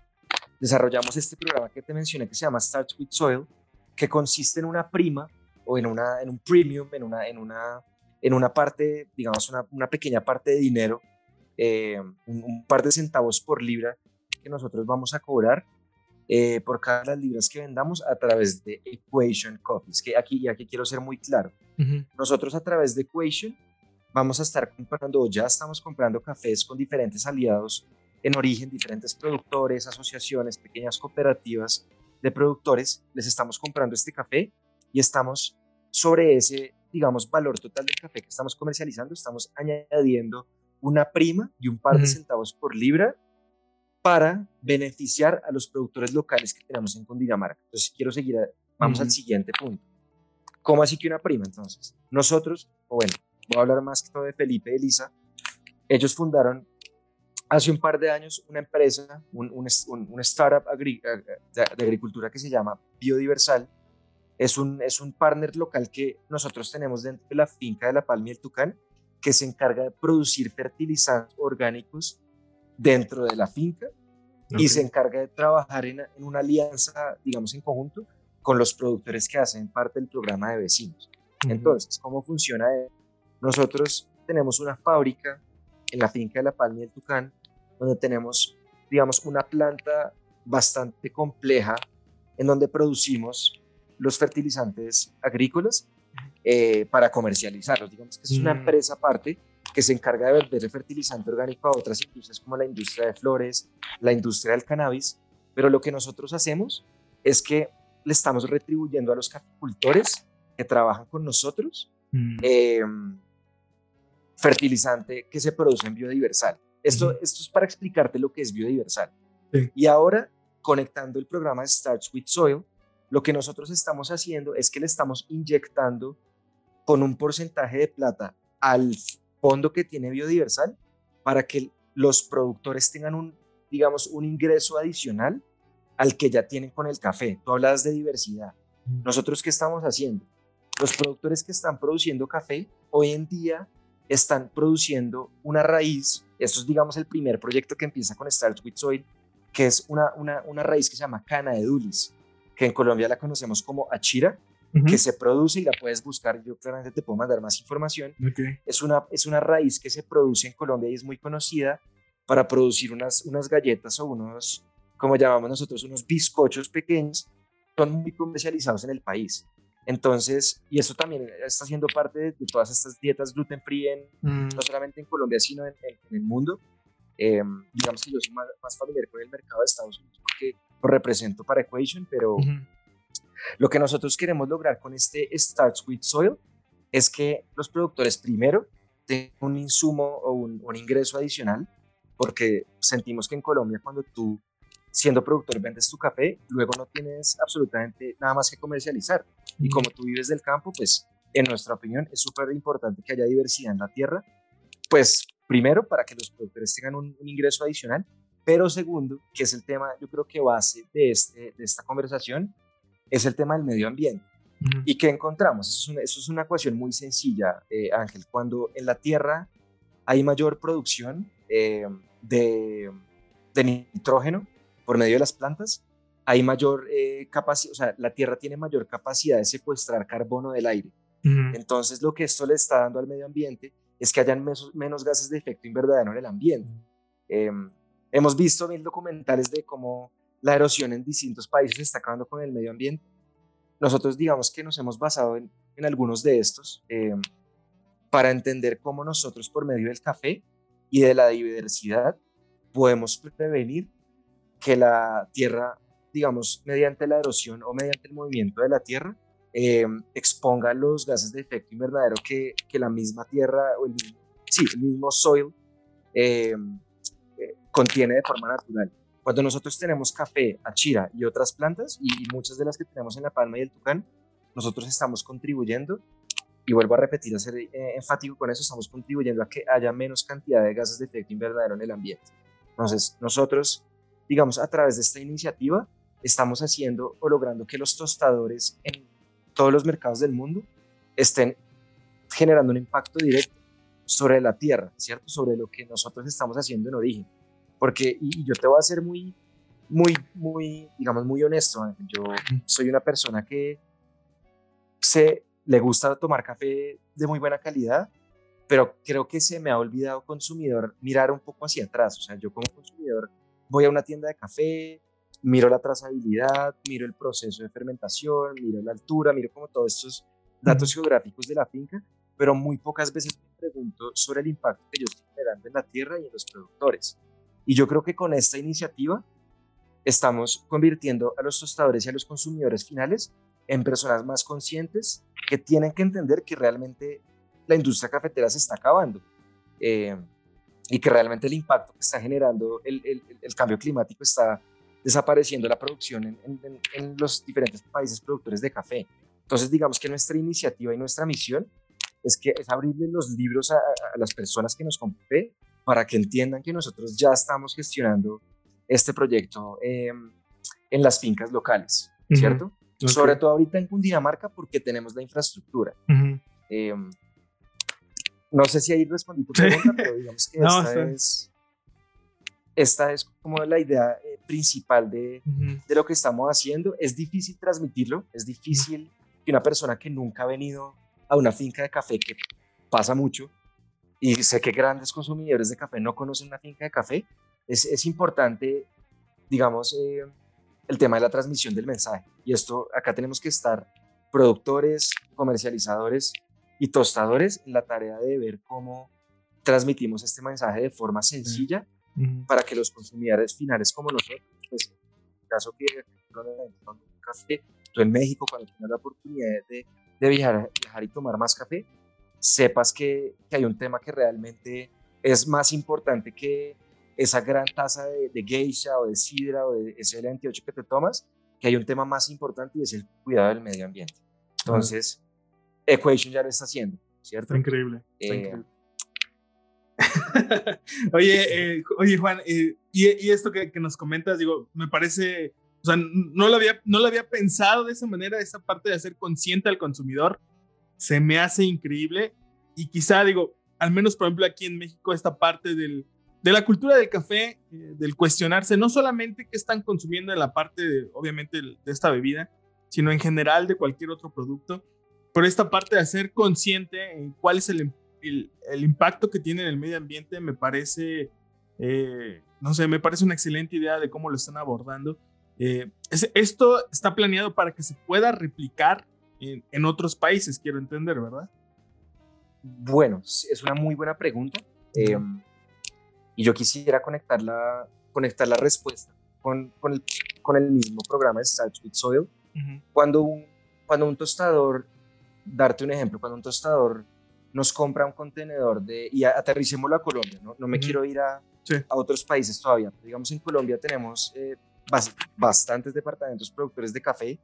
S2: Desarrollamos este programa que te mencioné que se llama Starts with Soil, que consiste en una prima o en, una, en un premium, en una, en una, en una parte, digamos, una, una pequeña parte de dinero, eh, un, par de centavos por libra que nosotros vamos a cobrar eh, por cada las libras que vendamos a través de Equation Coffees, que aquí, aquí quiero ser muy claro. Nosotros a través de Equation vamos a estar comprando, ya estamos comprando cafés con diferentes aliados en origen, diferentes productores, asociaciones, pequeñas cooperativas de productores, les estamos comprando este café y estamos sobre ese, digamos, valor total del café que estamos comercializando, estamos añadiendo una prima y un par de centavos por libra para beneficiar a los productores locales que tenemos en Cundinamarca. Entonces, quiero seguir, vamos al siguiente punto. ¿Cómo así que una prima entonces? Nosotros, bueno, voy a hablar más que todo de Felipe y Elisa, ellos fundaron hace un par de años una empresa, un, un, un startup de, de agricultura que se llama Biodiversal, es un, es un partner local que nosotros tenemos dentro de la finca de La Palma y el Tucán, que se encarga de producir fertilizantes orgánicos dentro de la finca y se encarga de trabajar en, en, una alianza, digamos, en conjunto con los productores que hacen parte del programa de vecinos. Entonces, ¿cómo funciona? Nosotros tenemos una fábrica en la finca de La Palma y el Tucán, donde tenemos, digamos, una planta bastante compleja en donde producimos los fertilizantes agrícolas eh, para comercializarlos. Digamos que es una mm. empresa aparte que se encarga de vender el fertilizante orgánico a otras industrias como la industria de flores, la industria del cannabis, pero lo que nosotros hacemos es que le estamos retribuyendo a los caficultores que trabajan con nosotros mm. em, fertilizante que se produce en biodiversal. Esto, esto es para explicarte lo que es biodiversal. Y ahora, conectando el programa Starts with Soil, lo que nosotros estamos haciendo es que le estamos inyectando con un porcentaje de plata al fondo que tiene Biodiversal para que los productores tengan un, digamos, un ingreso adicional al que ya tienen con el café. Tú hablas de diversidad. Mm. Nosotros, ¿qué estamos haciendo? Los productores que están produciendo café hoy en día están produciendo una raíz. Esto es, digamos, el primer proyecto que empieza con Start with Soil, que es una, una, una raíz que se llama cana de dulis que en Colombia la conocemos como achira, que se produce y la puedes buscar, yo claramente te puedo mandar más información. Es, una, es una raíz que se produce en Colombia y es muy conocida para producir unas, unas galletas o unos, como llamamos nosotros, unos bizcochos pequeños, son muy comercializados en el país. Entonces, y eso también está siendo parte de, todas estas dietas gluten free, en,
S1: Mm,
S2: no solamente en Colombia, sino en, en- en el mundo. Eh, digamos que yo soy más, más familiar con el mercado de Estados Unidos porque lo represento para Equation, pero lo que nosotros queremos lograr con este Starts with Soil es que los productores primero tengan un insumo o un, un ingreso adicional, porque sentimos que en Colombia cuando tú siendo productor vendes tu café, luego no tienes absolutamente nada más que comercializar. Y como tú vives del campo, pues en nuestra opinión es súper importante que haya diversidad en la tierra, pues primero para que los productores tengan un, un ingreso adicional, pero segundo, que es el tema, yo creo que base de, este, de esta conversación, es el tema del medio ambiente.
S1: Ujú.
S2: ¿Y qué encontramos? Eso es una, eso es una ecuación muy sencilla, eh, Ángel. Cuando en la tierra hay mayor producción eh, de, de nitrógeno por medio de las plantas, hay mayor capacidad, o sea, la tierra tiene mayor capacidad de secuestrar carbono del aire.
S1: Ujú.
S2: Entonces, lo que esto le está dando al medio ambiente es que hayan menos, menos gases de efecto invernadero en el ambiente. Hemos visto mil documentales de cómo la erosión en distintos países está acabando con el medio ambiente. Nosotros digamos que nos hemos basado en, en algunos de estos eh, para entender cómo nosotros por medio del café y de la diversidad podemos prevenir que la tierra, digamos, mediante la erosión o mediante el movimiento de la tierra, eh, exponga los gases de efecto invernadero que, que la misma tierra o el sí, el mismo soil eh, contiene de forma natural. Cuando nosotros tenemos café, achira y otras plantas, y, muchas de las que tenemos en la palma y el tucán, nosotros estamos contribuyendo, y vuelvo a repetir, a ser eh, enfático con eso, estamos contribuyendo a que haya menos cantidad de gases de efecto invernadero en el ambiente. Entonces, nosotros, digamos, a través de esta iniciativa, estamos haciendo o logrando que los tostadores en todos los mercados del mundo estén generando un impacto directo sobre la tierra, ¿cierto? Sobre lo que nosotros estamos haciendo en origen. Porque, y, y yo te voy a ser muy, muy, muy, digamos, muy honesto. Yo soy una persona que se, le gusta tomar café de muy buena calidad, pero creo que se me ha olvidado consumidor mirar un poco hacia atrás. O sea, yo como consumidor voy a una tienda de café, miro la trazabilidad, miro el proceso de fermentación, miro la altura, miro como todos estos datos geográficos de la finca, pero muy pocas veces me pregunto sobre el impacto que yo estoy generando en la tierra y en los productores. Y yo creo que con esta iniciativa estamos convirtiendo a los tostadores y a los consumidores finales en personas más conscientes que tienen que entender que realmente la industria cafetera se está acabando eh, y que realmente el impacto que está generando el, cambio climático está desapareciendo la producción en, los diferentes países productores de café. Entonces, digamos que nuestra iniciativa y nuestra misión es, que, es abrirle los libros a, a las personas que nos compren para que entiendan que nosotros ya estamos gestionando este proyecto eh, en las fincas locales, ¿cierto? Uh -huh. okay. Sobre todo ahorita en Cundinamarca porque tenemos la infraestructura. Uh -huh. eh, no sé si ahí respondí tu pregunta, pero digamos que no, esta, sí. es, esta es como la idea eh, principal de, uh -huh. de, lo que estamos haciendo. Es difícil transmitirlo, es difícil que una persona que nunca ha venido a una finca de café, que pasa mucho, y sé que grandes consumidores de café no conocen una finca de café, es, es importante, digamos, eh, el tema de la transmisión del mensaje. Y esto, acá tenemos que estar productores, comercializadores y tostadores en la tarea de ver cómo transmitimos este mensaje de forma sencilla uh -huh. para que los consumidores finales como nosotros, pues en el caso que un café, tú en México cuando tengas la oportunidad de, de viajar, viajar y tomar más café, sepas que, que, hay un tema que realmente es más importante que esa gran taza de, de geisha o de sidra o de SL28 que te tomas, que hay un tema más importante y es el cuidado del medio ambiente. Entonces, uh -huh. Equation ya lo está haciendo, ¿cierto?
S1: Está increíble. Está eh, increíble. oye, eh, oye, Juan, eh, y, y, esto que, que, nos comentas, digo, me parece, o sea, no lo, había, no lo había pensado de esa manera, esa parte de hacer consciente al consumidor, se me hace increíble y quizá, digo, al menos, por ejemplo, aquí en México, esta parte del, de la cultura del café, eh, del cuestionarse, no solamente qué están consumiendo en la parte, de, obviamente, de esta bebida, sino en general de cualquier otro producto, por esta parte de ser consciente en cuál es el, el, el impacto que tiene en el medio ambiente, me parece, eh, no sé, me parece una excelente idea de cómo lo están abordando. Eh, es, esto está planeado para que se pueda replicar en, otros países, quiero entender, ¿verdad?
S2: Bueno, es una muy buena pregunta. Em, y yo quisiera conectar la, conectar la respuesta con, con, el, con el mismo programa de Starch with Soil. cuando, un, cuando un tostador, darte un ejemplo, cuando un tostador nos compra un contenedor de, y aterricémoslo a Colombia, no, no me quiero ir a, a, otros países todavía, digamos en Colombia tenemos eh, bastantes departamentos productores de café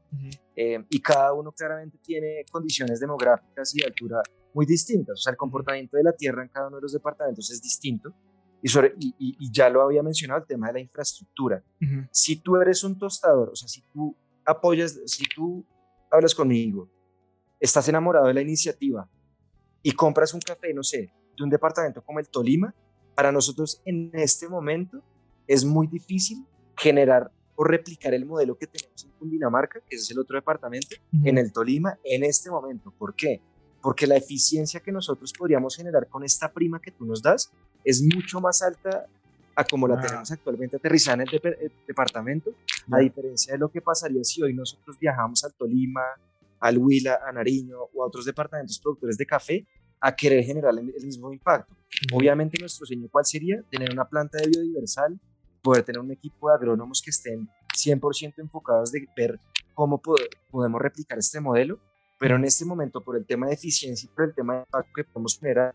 S2: eh, y cada uno claramente tiene condiciones demográficas y de altura muy distintas, o sea, el comportamiento de la tierra en cada uno de los departamentos es distinto. Y, sobre, y, ya lo había mencionado, el tema de la infraestructura. Si tú eres un tostador, o sea, si tú apoyas, si tú hablas conmigo, estás enamorado de la iniciativa y compras un café, no sé, de un departamento como el Tolima, para nosotros en este momento es muy difícil generar o replicar el modelo que tenemos en Cundinamarca, que es el otro departamento, en el Tolima, en este momento. ¿Por qué? Porque la eficiencia que nosotros podríamos generar con esta prima que tú nos das es mucho más alta a como la tenemos actualmente aterrizada en el, departamento, a diferencia de lo que pasaría si hoy nosotros viajamos al Tolima, al Huila, a Nariño o a otros departamentos productores de café a querer generar el, mismo impacto. Obviamente nuestro sueño cuál sería tener una planta de biodiversal, poder tener un equipo de agrónomos que estén 100% enfocados de ver cómo podemos replicar este modelo, pero en este momento por el tema de eficiencia y por el tema de impacto que podemos generar,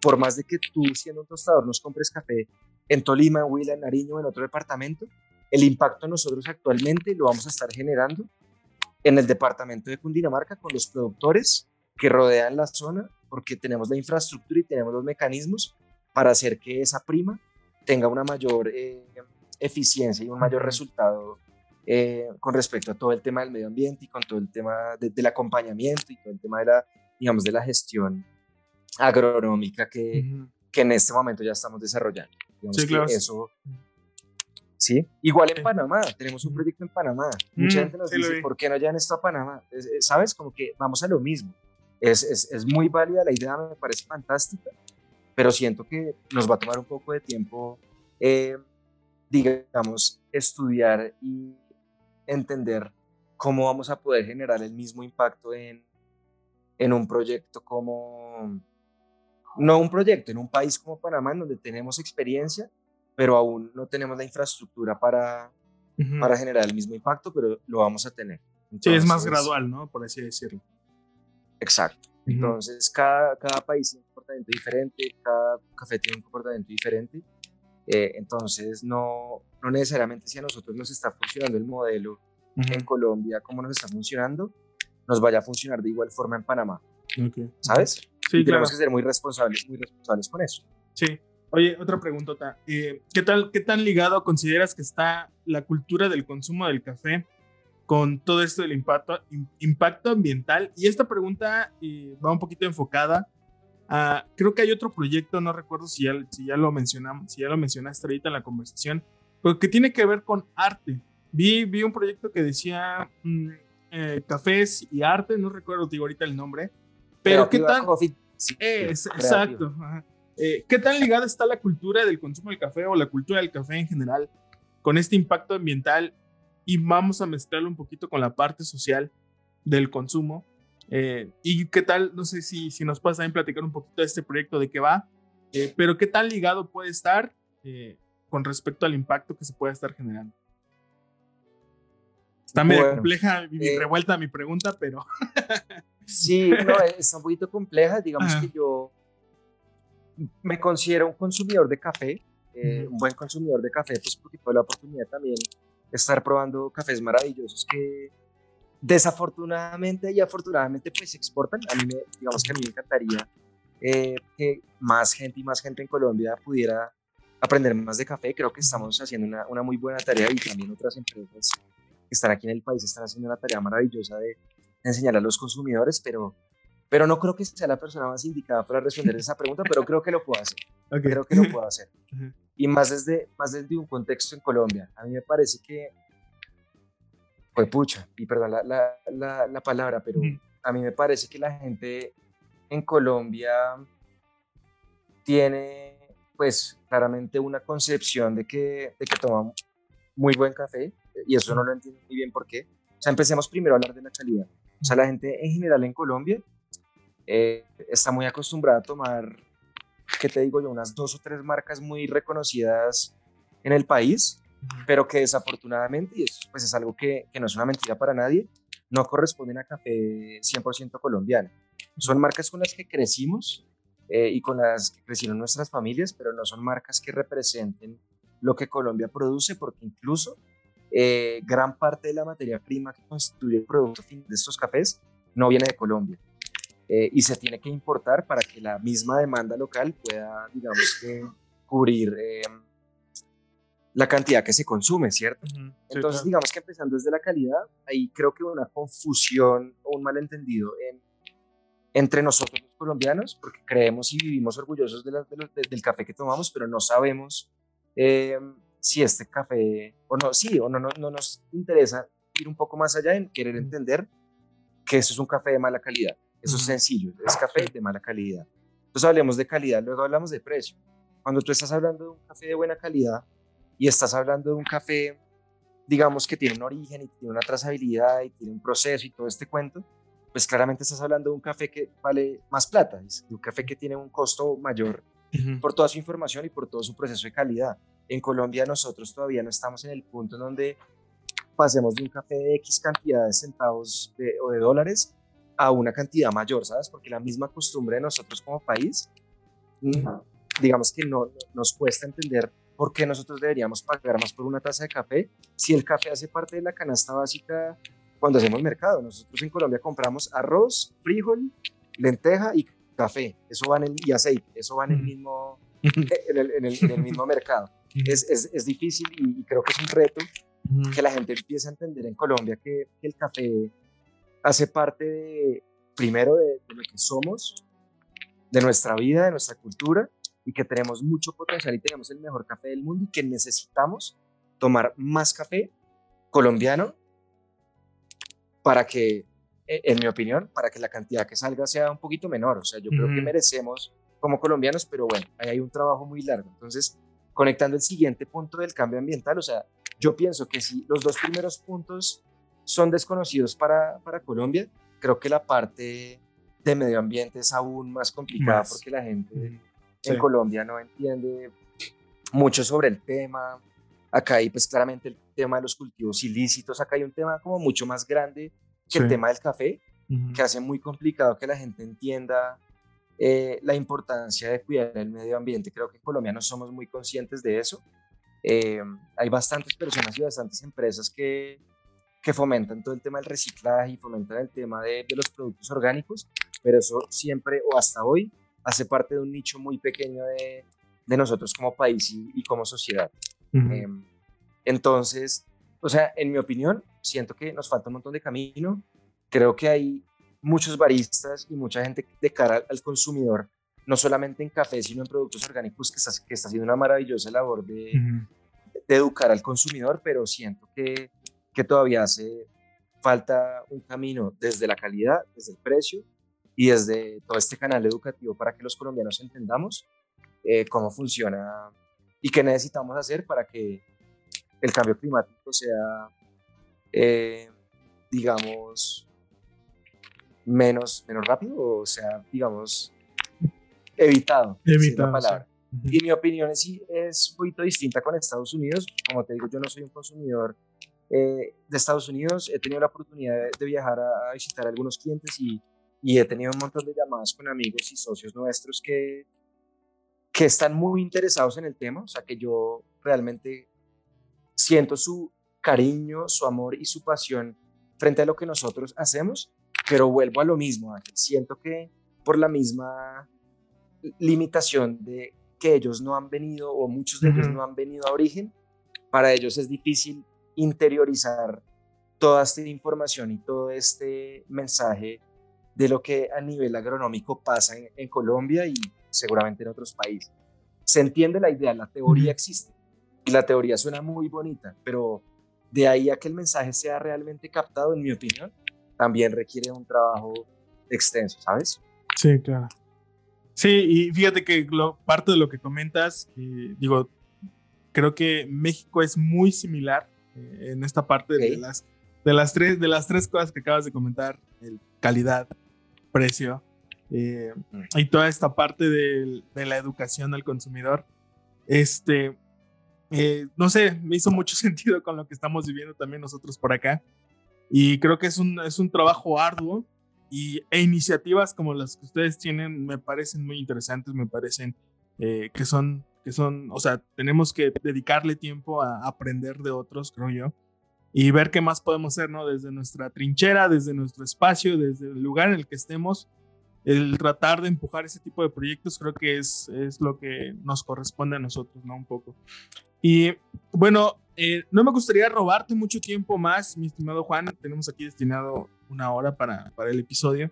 S2: por más de que tú siendo un tostador nos compres café en Tolima, en Huila, en Nariño o en otro departamento, el impacto nosotros actualmente lo vamos a estar generando en el departamento de Cundinamarca con los productores que rodean la zona, porque tenemos la infraestructura y tenemos los mecanismos para hacer que esa prima tenga una mayor eh, eficiencia y un mayor resultado eh, con respecto a todo el tema del medio ambiente y con todo el tema del acompañamiento y todo el tema de la, digamos, de la gestión agronómica que, que en este momento ya estamos desarrollando. sí, claro. Eso, ¿sí? Igual en Panamá, tenemos un proyecto en Panamá. Mucha gente nos dice, ¿por qué no llevan esto a Panamá? ¿Sabes? Como que vamos a lo mismo. Es, es, es, muy válida la idea, me parece fantástica, pero siento que nos va a tomar un poco de tiempo, eh, digamos, estudiar y entender cómo vamos a poder generar el mismo impacto en, en un proyecto como, no un proyecto, en un país como Panamá, en donde tenemos experiencia, pero aún no tenemos la infraestructura para, para generar el mismo impacto, pero lo vamos a tener.
S1: sí, es más gradual, ¿no? Por así decirlo.
S2: Exacto. Entonces, cada, cada país tiene un comportamiento diferente, cada café tiene un comportamiento diferente. Eh, entonces, no, no necesariamente si a nosotros nos está funcionando el modelo en Colombia como nos está funcionando, nos vaya a funcionar de igual forma en Panamá. ¿Sabes? Sí, y tenemos que ser muy responsables, muy responsables con eso.
S1: Sí. Oye, otra preguntota. Eh, ¿qué, tal, ¿Qué tan ligado consideras que está la cultura del consumo del café con todo esto del impacto, impacto ambiental? Y esta pregunta eh, va un poquito enfocada a, creo que hay otro proyecto, no recuerdo si ya, si ya lo mencionamos, si ya lo mencionaste ahorita en la conversación, pero que tiene que ver con arte. Vi, vi un proyecto que decía mm, eh, cafés y arte, no recuerdo digo ahorita el nombre, pero ¿qué tal? exacto. Eh, ¿Qué tan ligada está la cultura del consumo del café o la cultura del café en general con este impacto ambiental? Y vamos a mezclarlo un poquito con la parte social del consumo. Eh, ¿Y qué tal? No sé si, si nos puedes también platicar un poquito de este proyecto, de qué va, eh, pero qué tan ligado puede estar con respecto al impacto que se puede estar generando. Está medio compleja y revuelta mi pregunta, pero.
S2: sí, no, es un poquito compleja. Digamos que yo me considero un consumidor de café, eh, un buen consumidor de café, pues porque tuve la oportunidad también estar probando cafés maravillosos que desafortunadamente y afortunadamente pues se exportan. A mí me, digamos que a mí me encantaría eh, que más gente y más gente en Colombia pudiera aprender más de café. Creo que estamos haciendo una, una muy buena tarea y también otras empresas que están aquí en el país están haciendo una tarea maravillosa de enseñar a los consumidores, pero pero no creo que sea la persona más indicada para responder esa pregunta, pero creo que lo puedo hacer. Creo que lo puedo hacer. Y más desde, más desde un contexto en Colombia. A mí me parece que fue pucha, y perdón la, la, la, palabra, pero a mí me parece que la gente en Colombia tiene pues claramente una concepción de que, de que toma muy buen café y eso no lo entiendo muy bien por qué. O sea, empecemos primero a hablar de la calidad. O sea, la gente en general en Colombia eh, está muy acostumbrada a tomar, ¿qué te digo yo? Unas dos o tres marcas muy reconocidas en el país, pero que desafortunadamente, y eso pues es algo que, que no es una mentira para nadie, no corresponden a café 100% colombiano. Son marcas con las que crecimos eh, y con las que crecieron nuestras familias, pero no son marcas que representen lo que Colombia produce, porque incluso eh, gran parte de la materia prima que constituye el producto de estos cafés no viene de Colombia. Eh, y se tiene que importar para que la misma demanda local pueda, digamos que, cubrir la cantidad que se consume, ¿cierto? Entonces, digamos que empezando desde la calidad, ahí creo que una confusión o un malentendido en entre nosotros los colombianos, porque creemos y vivimos orgullosos de del café que tomamos, pero no sabemos eh, si este café, o no, sí, o no, no, no, nos interesa ir un poco más allá en querer entender que eso es un café de mala calidad. Eso es sencillo, es café de mala calidad. Entonces hablemos de calidad, luego hablamos de precio. Cuando tú estás hablando de un café de buena calidad y estás hablando de un café, digamos que tiene un origen y tiene una trazabilidad y tiene un proceso y todo este cuento, pues claramente estás hablando de un café que vale más plata, es un café que tiene un costo mayor por toda su información y por todo su proceso de calidad. En Colombia nosotros todavía no estamos en el punto en donde pasemos de un café de X cantidad de centavos o de dólares a una cantidad mayor, ¿sabes? Porque la misma costumbre de nosotros como país, digamos que no, nos cuesta entender por qué nosotros deberíamos pagar más por una taza de café si el café hace parte de la canasta básica cuando hacemos mercado. Nosotros en Colombia compramos arroz, frijol, lenteja y café. Eso van en, y aceite. Eso va en el mismo, en el, en el, mismo mercado. Es, es, es, difícil y creo que es un reto que la gente empiece a entender en Colombia que, el café hace parte de, primero de, de, lo que somos, de nuestra vida, de nuestra cultura y que tenemos mucho potencial y tenemos el mejor café del mundo y que necesitamos tomar más café colombiano para que, e, en mi opinión, para que la cantidad que salga sea un poquito menor. O sea, yo creo que merecemos como colombianos, pero bueno, ahí hay un trabajo muy largo. Entonces, conectando el siguiente punto del cambio ambiental, o sea, yo pienso que si los dos primeros puntos son desconocidos para, para Colombia, creo que la parte de medio ambiente es aún más complicada porque la gente en Colombia no entiende mucho sobre el tema. Acá hay pues claramente el tema de los cultivos ilícitos, acá hay un tema como mucho más grande que el tema del café, que hace muy complicado que la gente entienda eh, la importancia de cuidar el medio ambiente. Creo que en Colombia no somos muy conscientes de eso. Eh, hay bastantes personas y bastantes empresas que, que fomentan todo el tema del reciclaje y fomentan el tema de, de, los productos orgánicos, pero eso siempre o hasta hoy hace parte de un nicho muy pequeño de, de nosotros como país y, y como sociedad. Em, entonces, o sea, en mi opinión, siento que nos falta un montón de camino. Creo que hay muchos baristas y mucha gente de cara al consumidor, no solamente en café, sino en productos orgánicos, que está, que está haciendo una maravillosa labor de, de educar al consumidor, pero siento que, que todavía hace falta un camino desde la calidad, desde el precio y desde todo este canal educativo para que los colombianos entendamos eh, cómo funciona y qué necesitamos hacer para que el cambio climático sea, eh, digamos, menos, menos rápido o sea, digamos, evitado. Evitado. Palabra. Y mi opinión es, es un poquito distinta con Estados Unidos. Como te digo, yo no soy un consumidor eh, de Estados Unidos. He tenido la oportunidad de, viajar a, visitar a algunos clientes y, y, he tenido un montón de llamadas con amigos y socios nuestros que, que están muy interesados en el tema. O sea, que yo realmente siento su cariño, su amor y su pasión frente a lo que nosotros hacemos, pero vuelvo a lo mismo, Siento que por la misma limitación de que ellos no han venido o muchos de ellos no han venido a origen, para ellos es difícil interiorizar toda esta información y todo este mensaje de lo que a nivel agronómico pasa en, Colombia y seguramente en otros países. Se entiende la idea, la teoría existe, y la teoría suena muy bonita, pero de ahí a que el mensaje sea realmente captado, en mi opinión, también requiere un trabajo extenso, ¿sabes?
S1: Sí, claro. Sí, y fíjate que lo, parte de lo que comentas, eh, digo, creo que México es muy similar eh, en esta parte de las de las tres, de las tres cosas que acabas de comentar, el calidad, precio eh, y toda esta parte de, la educación al consumidor, este, eh, no sé, me hizo mucho sentido con lo que estamos viviendo también nosotros por acá. Y creo que es un, es un trabajo arduo y, e iniciativas como las que ustedes tienen me parecen muy interesantes, me parecen eh, que son, que son, o sea, tenemos que dedicarle tiempo a aprender de otros, creo yo, y ver qué más podemos hacer, ¿no? Desde nuestra trinchera, desde nuestro espacio, desde el lugar en el que estemos, el tratar de empujar ese tipo de proyectos creo que es, es lo que nos corresponde a nosotros, ¿no? Un poco. Y bueno, eh, no me gustaría robarte mucho tiempo más, mi estimado Juan. Tenemos aquí destinado una hora para, para el episodio.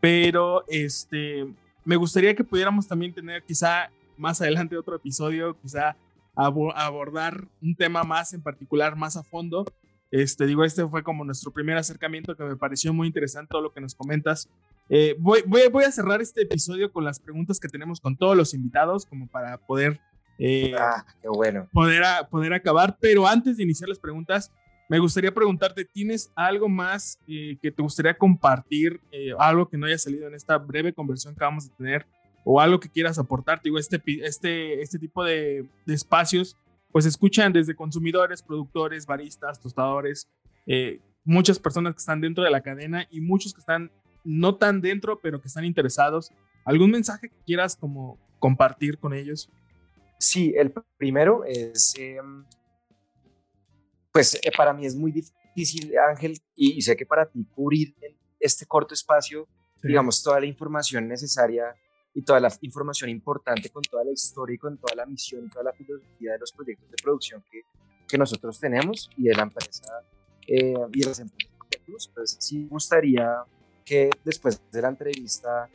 S1: Pero este, me gustaría que pudiéramos también tener quizá más adelante otro episodio, quizá abordar un tema más en particular, más a fondo. Este, digo, este fue como nuestro primer acercamiento que me pareció muy interesante todo lo que nos comentas. Eh, voy, voy, voy, a cerrar este episodio con las preguntas que tenemos con todos los invitados, como para poder,
S2: eh, ah, qué bueno.
S1: poder, poder acabar. Pero antes de iniciar las preguntas, me gustaría preguntarte, ¿tienes algo más eh, que te gustaría compartir, algo que no haya salido en esta breve conversación que vamos a tener, o algo que quieras aportar? Digo, este, este, este tipo de, de espacios, pues escuchan desde consumidores, productores, baristas, tostadores, muchas personas que están dentro de la cadena y muchos que están no tan dentro, pero que están interesados. ¿Algún mensaje que quieras como compartir con ellos?
S2: Sí, el primero es, em, pues eh, para mí es muy difícil, Ángel, y, sé que para ti cubrir este corto espacio, digamos, toda la información necesaria y toda la información importante con toda la historia y con toda la misión y toda la filosofía de los proyectos de producción que, que nosotros tenemos y de la empresa eh, y de las empresas. Pues sí gustaría que después de la entrevista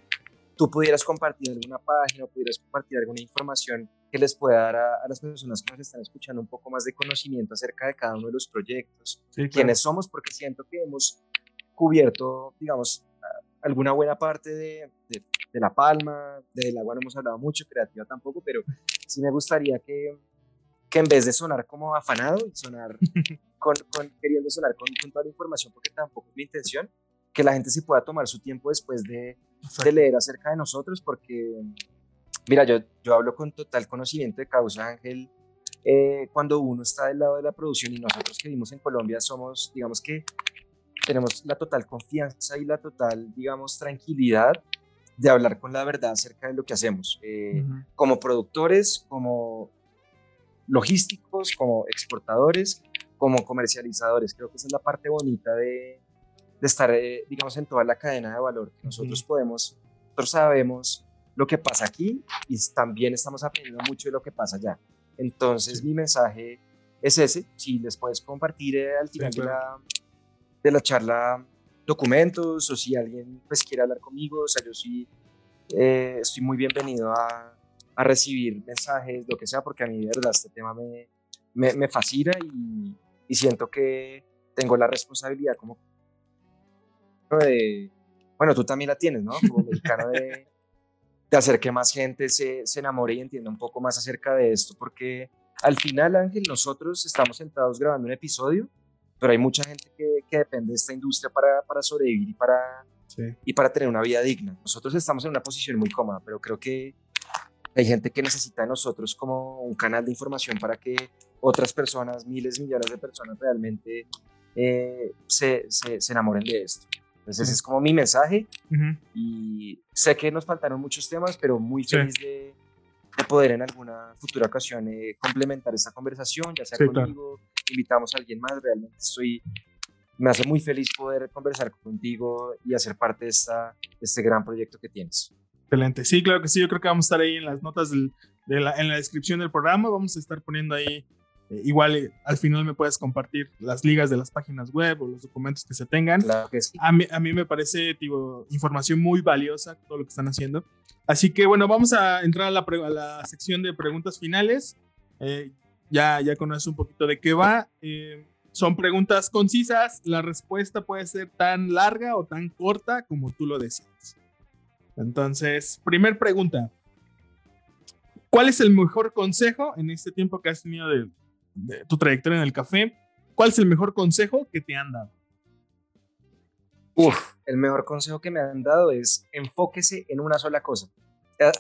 S2: tú pudieras compartir alguna página o pudieras compartir alguna información que les pueda dar a, las personas que nos están escuchando un poco más de conocimiento acerca de cada uno de los proyectos, quiénes somos, porque siento que hemos cubierto, digamos, alguna buena parte de, de, La Palma, del agua no hemos hablado mucho, creativa tampoco, pero sí me gustaría que, que en vez de sonar como afanado y sonar con, queriendo sonar con, con toda la información, porque tampoco es mi intención, que la gente se pueda tomar su tiempo después de, de leer acerca de nosotros, porque, mira, yo, yo hablo con total conocimiento de causa, Ángel, eh, cuando uno está del lado de la producción y nosotros que vivimos en Colombia somos, digamos que tenemos la total confianza y la total, digamos, tranquilidad de hablar con la verdad acerca de lo que hacemos, eh, como productores, como logísticos, como exportadores, como comercializadores. Creo que esa es la parte bonita de, de estar, eh, digamos, en toda la cadena de valor. Nosotros podemos, nosotros sabemos lo que pasa aquí y también estamos aprendiendo mucho de lo que pasa allá. Entonces, mi mensaje es ese. Si les puedes compartir eh, al final de, la, de, la, charla documentos o si alguien pues quiere hablar conmigo, o sea, yo sí eh, estoy muy bienvenido a, a, recibir mensajes, lo que sea, porque a mí de verdad este tema me, me, me fascina y, y siento que tengo la responsabilidad como de, bueno, tú también la tienes, ¿no? Como mexicano de, de hacer que más gente se, se enamore y entienda un poco más acerca de esto, porque al final, Ángel, nosotros estamos sentados grabando un episodio, pero hay mucha gente que, que depende de esta industria para, para sobrevivir y para, y para tener una vida digna. Nosotros estamos en una posición muy cómoda, pero creo que hay gente que necesita de nosotros como un canal de información para que otras personas, miles, millones de personas realmente eh, se, se, se enamoren de esto. Entonces ese es como mi mensaje y sé que nos faltaron muchos temas, pero muy feliz de, de, poder en alguna futura ocasión eh, complementar esta conversación, ya sea contigo, invitamos a alguien más, realmente estoy, me hace muy feliz poder conversar contigo y hacer parte de, esta, de este gran proyecto que tienes.
S1: Excelente, sí, claro que sí, yo creo que vamos a estar ahí en las notas del, de la, en la descripción del programa, vamos a estar poniendo ahí eh, igual eh, al final me puedes compartir las ligas de las páginas web o los documentos que se tengan. a, mí, a mí me parece digo, información muy valiosa todo lo que están haciendo. Así que bueno, vamos a entrar a la, a la sección de preguntas finales. Eh, ya, ya conoces un poquito de qué va. son preguntas concisas. La respuesta puede ser tan larga o tan corta como tú lo decides. Entonces, primer pregunta. ¿Cuál es el mejor consejo en este tiempo que has tenido de, tu trayectoria en el café ¿Cuál es el mejor consejo que te han dado?
S2: Uf, el mejor consejo que me han dado es enfóquese en una sola cosa.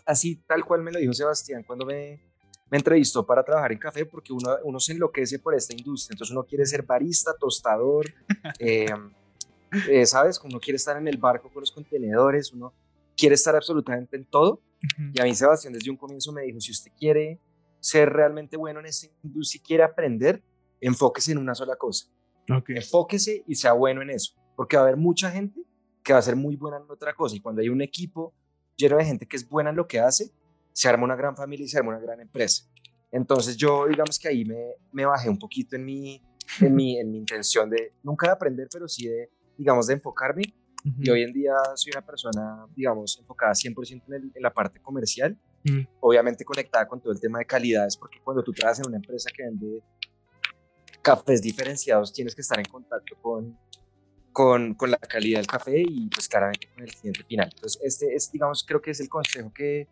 S2: Así tal cual me lo dijo Sebastián cuando me, me entrevistó para trabajar en café, porque uno, uno se enloquece por esta industria. Entonces uno quiere ser barista, tostador, eh, eh, ¿sabes? Uno quiere estar en el barco con los contenedores, uno quiere estar absolutamente en todo. Y a mí Sebastián desde un comienzo me dijo, si usted quiere ser realmente bueno en esta industria y quiere aprender, enfóquese en una sola cosa. Enfóquese y sea bueno en eso, porque va a haber mucha gente que va a ser muy buena en otra cosa y cuando hay un equipo lleno de gente que es buena en lo que hace, se arma una gran familia y se arma una gran empresa. Entonces yo digamos que ahí me, me bajé un poquito en mi, en, mi, en mi intención de, nunca de aprender, pero sí de, digamos, de enfocarme. Y hoy en día soy una persona, digamos, enfocada 100% en, en, la parte comercial, obviamente conectada con todo el tema de calidades, porque cuando tú trabajas en una empresa que vende cafés diferenciados, tienes que estar en contacto con, con, con, la calidad del café y pues claramente con el cliente final. Entonces, este es, digamos, creo que es el consejo que,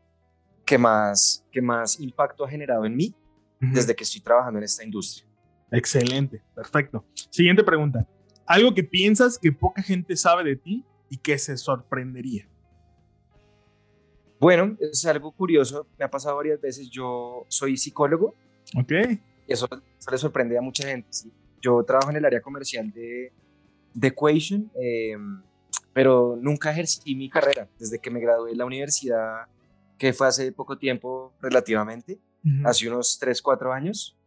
S2: que, más, que más impacto ha generado en mí desde que estoy trabajando en esta industria.
S1: Excelente, perfecto. Siguiente pregunta. Algo que piensas que poca gente sabe de ti y que se sorprendería.
S2: Bueno, es algo curioso, me ha pasado varias veces, yo soy psicólogo.
S1: Ok.
S2: Y eso, le sorprende a mucha gente. ¿sí? Yo trabajo en el área comercial de, de Equation, eh, pero nunca ejercí mi carrera. Desde que me gradué de la universidad, que fue hace poco tiempo relativamente, hace unos 3, 4 años,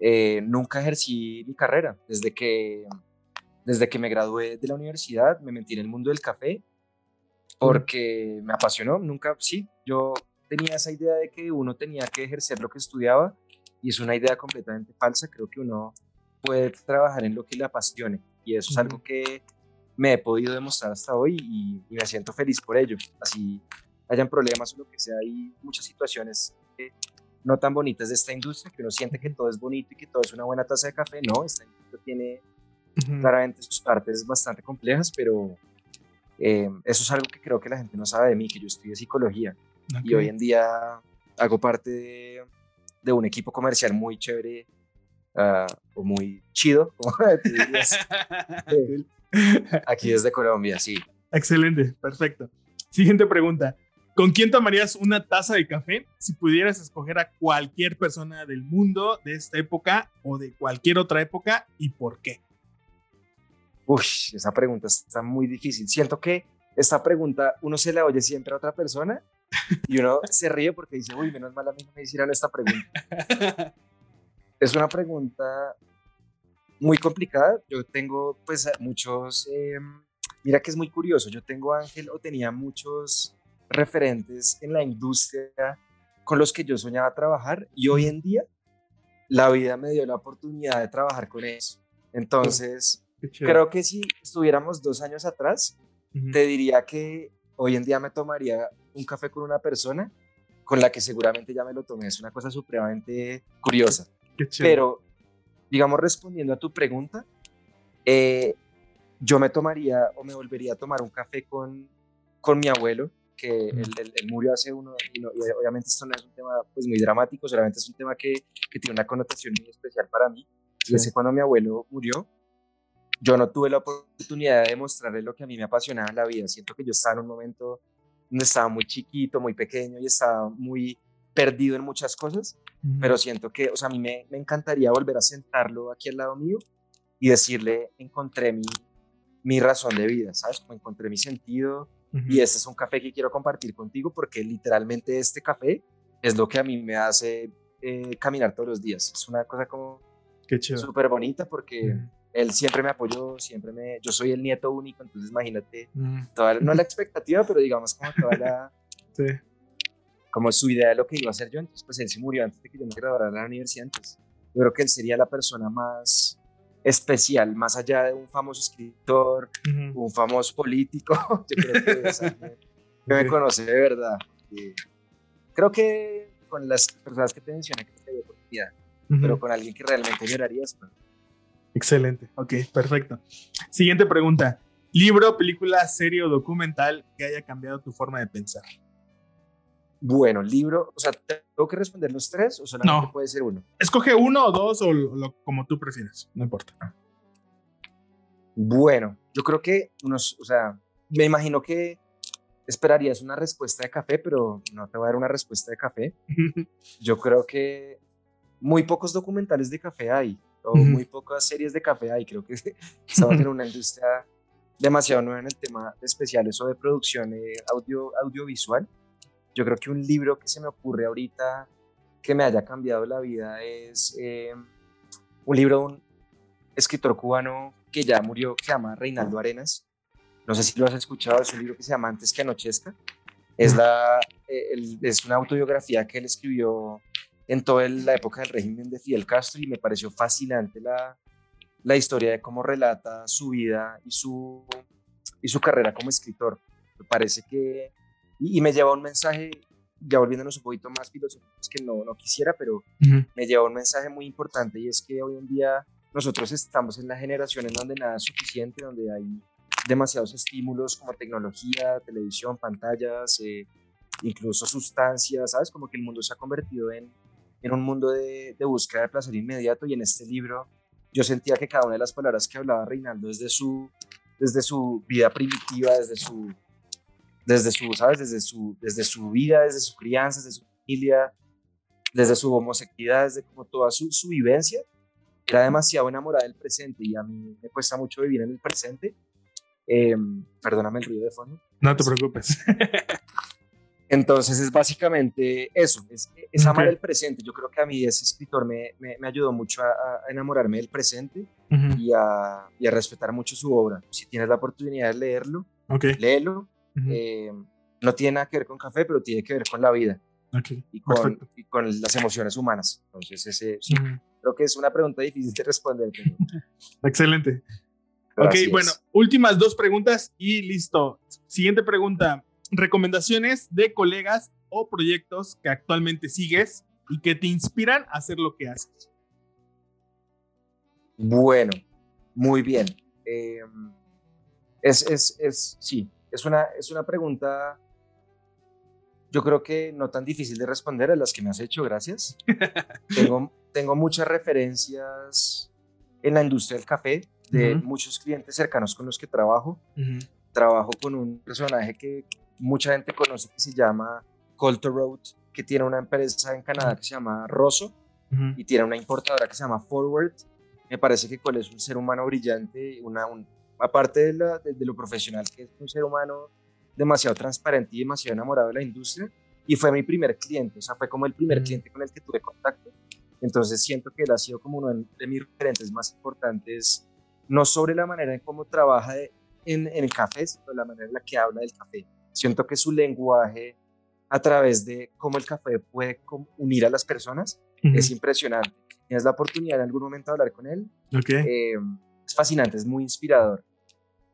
S2: eh, nunca ejercí mi carrera. Desde que, desde que me gradué de la universidad, me metí en el mundo del café porque me apasionó. Nunca, sí, yo tenía esa idea de que uno tenía que ejercer lo que estudiaba y es una idea completamente falsa. Creo que uno puede trabajar en lo que le apasione y eso es algo que me he podido demostrar hasta hoy y, me siento feliz por ello. Así hayan problemas o lo que sea, hay muchas situaciones no tan bonitas de esta industria, que uno siente que todo es bonito y que todo es una buena taza de café. No, esta industria tiene claramente sus partes bastante complejas, pero eh, eso es algo que creo que la gente no sabe de mí, que yo estudié psicología y hoy en día hago parte de, de un equipo comercial muy chévere uh, o muy chido, como dirías, aquí desde Colombia, sí.
S1: Excelente, perfecto. Siguiente pregunta. ¿Con quién tomarías una taza de café si pudieras escoger a cualquier persona del mundo de esta época o de cualquier otra época y por qué?
S2: Uy, esa pregunta está muy difícil. Siento que esta pregunta uno se la oye siempre a otra persona y uno se ríe porque dice, uy, menos mal a mí no me hicieron esta pregunta. es una pregunta muy complicada. Yo tengo pues muchos, em, mira que es muy curioso, yo tengo Ángel o tenía muchos referentes en la industria con los que yo soñaba trabajar y hoy en día la vida me dio la oportunidad de trabajar con ellos. Entonces, Creo que si estuviéramos dos años atrás, te diría que hoy en día me tomaría un café con una persona con la que seguramente ya me lo tomé. Es una cosa supremamente curiosa. Pero, digamos, respondiendo a tu pregunta, eh, yo me tomaría o me volvería a tomar un café con, con mi abuelo, que él, murió hace uno, y, obviamente esto no es un tema pues, muy dramático, solamente es un tema que, que tiene una connotación muy especial para mí. Y ese cuando mi abuelo murió, yo no tuve la oportunidad de demostrarle lo que a mí me apasionaba en la vida. Siento que yo estaba en un momento donde estaba muy chiquito, muy pequeño y estaba muy perdido en muchas cosas, pero siento que, o sea, a mí me, me, encantaría volver a sentarlo aquí al lado mío y decirle, encontré mi, mi razón de vida, ¿sabes? Como encontré mi sentido y este es un café que quiero compartir contigo porque literalmente este café es lo que a mí me hace eh, caminar todos los días. Es una cosa como súper bonita porque él siempre me apoyó, siempre me... Yo soy el nieto único, entonces imagínate, mm. no la expectativa, pero digamos como toda la... sí. Como su idea de lo que iba a hacer yo, entonces pues él se murió antes de que yo me graduara de la universidad, entonces yo creo que él sería la persona más especial, más allá de un famoso escritor, un famoso político, yo creo que, me conoce de verdad. creo que con las personas que te mencioné, que te oportunidad, pero con alguien que realmente llorarías, pues,
S1: Excelente. Ok, perfecto. Siguiente pregunta. ¿Libro, película, serie o documental que haya cambiado tu forma de pensar?
S2: Bueno, libro, o sea, ¿tengo que responder los tres o solamente
S1: No.
S2: puede ser uno?
S1: Escoge uno o dos o lo- como tú prefieras, no importa.
S2: Bueno, yo creo que unos, o sea, me imagino que esperarías una respuesta de café, pero no te voy a dar una respuesta de café. Yo creo que muy pocos documentales de café hay, o muy pocas series de café hay. Creo que estamos en una industria demasiado nueva en el tema de especiales o de producción eh, audio, audiovisual. Yo creo que un libro que se me ocurre ahorita que me haya cambiado la vida es eh, un libro de un escritor cubano que ya murió, que se llama Reinaldo Arenas. No sé si lo has escuchado, es un libro que se llama Antes que anochezca. Es, la, eh, el- es una autobiografía que él escribió en toda la época del régimen de Fidel Castro y me pareció fascinante la, la historia de cómo relata su vida y su, y su carrera como escritor. Me parece que... Y, y me lleva un mensaje, ya volviéndonos un poquito más filosóficos que no, no quisiera, pero
S1: Ujú.
S2: me lleva un mensaje muy importante y es que hoy en día nosotros estamos en la generación en donde nada es suficiente, donde hay demasiados estímulos como tecnología, televisión, pantallas, eh, incluso sustancias, ¿sabes? Como que el mundo se ha convertido en, en un mundo de, de búsqueda de placer inmediato y en este libro yo sentía que cada una de las palabras que hablaba Reinaldo desde su, desde su vida primitiva, desde su, desde su, ¿sabes? Desde su, desde su vida, desde su crianza, desde su familia, desde su homosexualidad, desde como toda su, su vivencia, era demasiado enamorada del presente y a mí me cuesta mucho vivir en el presente. Eh, perdóname el ruido de fondo.
S1: No te preocupes.
S2: Entonces es básicamente eso, es, es amar
S1: Ok.
S2: el presente. Yo creo que a mí ese escritor me, me, me ayudó mucho a, a enamorarme del presente
S1: Ujú.
S2: y a, y a respetar mucho su obra. Si tienes la oportunidad de leerlo,
S1: Ok.
S2: léelo. Eh, no tiene nada que ver con café, pero tiene que ver con la vida y con,
S1: Perfecto.
S2: y con las emociones humanas. Entonces ese, sí, creo que es una pregunta difícil de responder. Pero,
S1: Excelente.
S2: pero
S1: ok, bueno, últimas dos preguntas y listo. Siguiente pregunta. Recomendaciones de colegas o proyectos que actualmente sigues y que te inspiran a hacer lo que haces.
S2: Bueno, muy bien. Eh, es, es, es, sí, es una, es una pregunta, yo creo que no tan difícil de responder a las que me has hecho, gracias. tengo, tengo muchas referencias en la industria del café, de muchos clientes cercanos con los que trabajo. Trabajo con un personaje que mucha gente conoce que se llama Colter Road, que tiene una empresa en Canadá que se llama Rosso y tiene una importadora que se llama Forward. Me parece que Cole es un ser humano brillante, una, un- aparte de, la- de- de lo profesional, que es un ser humano demasiado transparente y demasiado enamorado de la industria. Y fue mi primer cliente, o sea, fue como el primer
S1: Mm.
S2: cliente con el que tuve contacto. Entonces siento que él ha sido como uno de mis referentes más importantes, no sobre la manera en cómo trabaja de- en, en el café, sino la manera en la que habla del café. Siento que su lenguaje a través de cómo el café puede unir a las personas es impresionante. Tienes la oportunidad en algún momento de hablar con él,
S1: Ok.
S2: eh, es fascinante, es muy inspirador.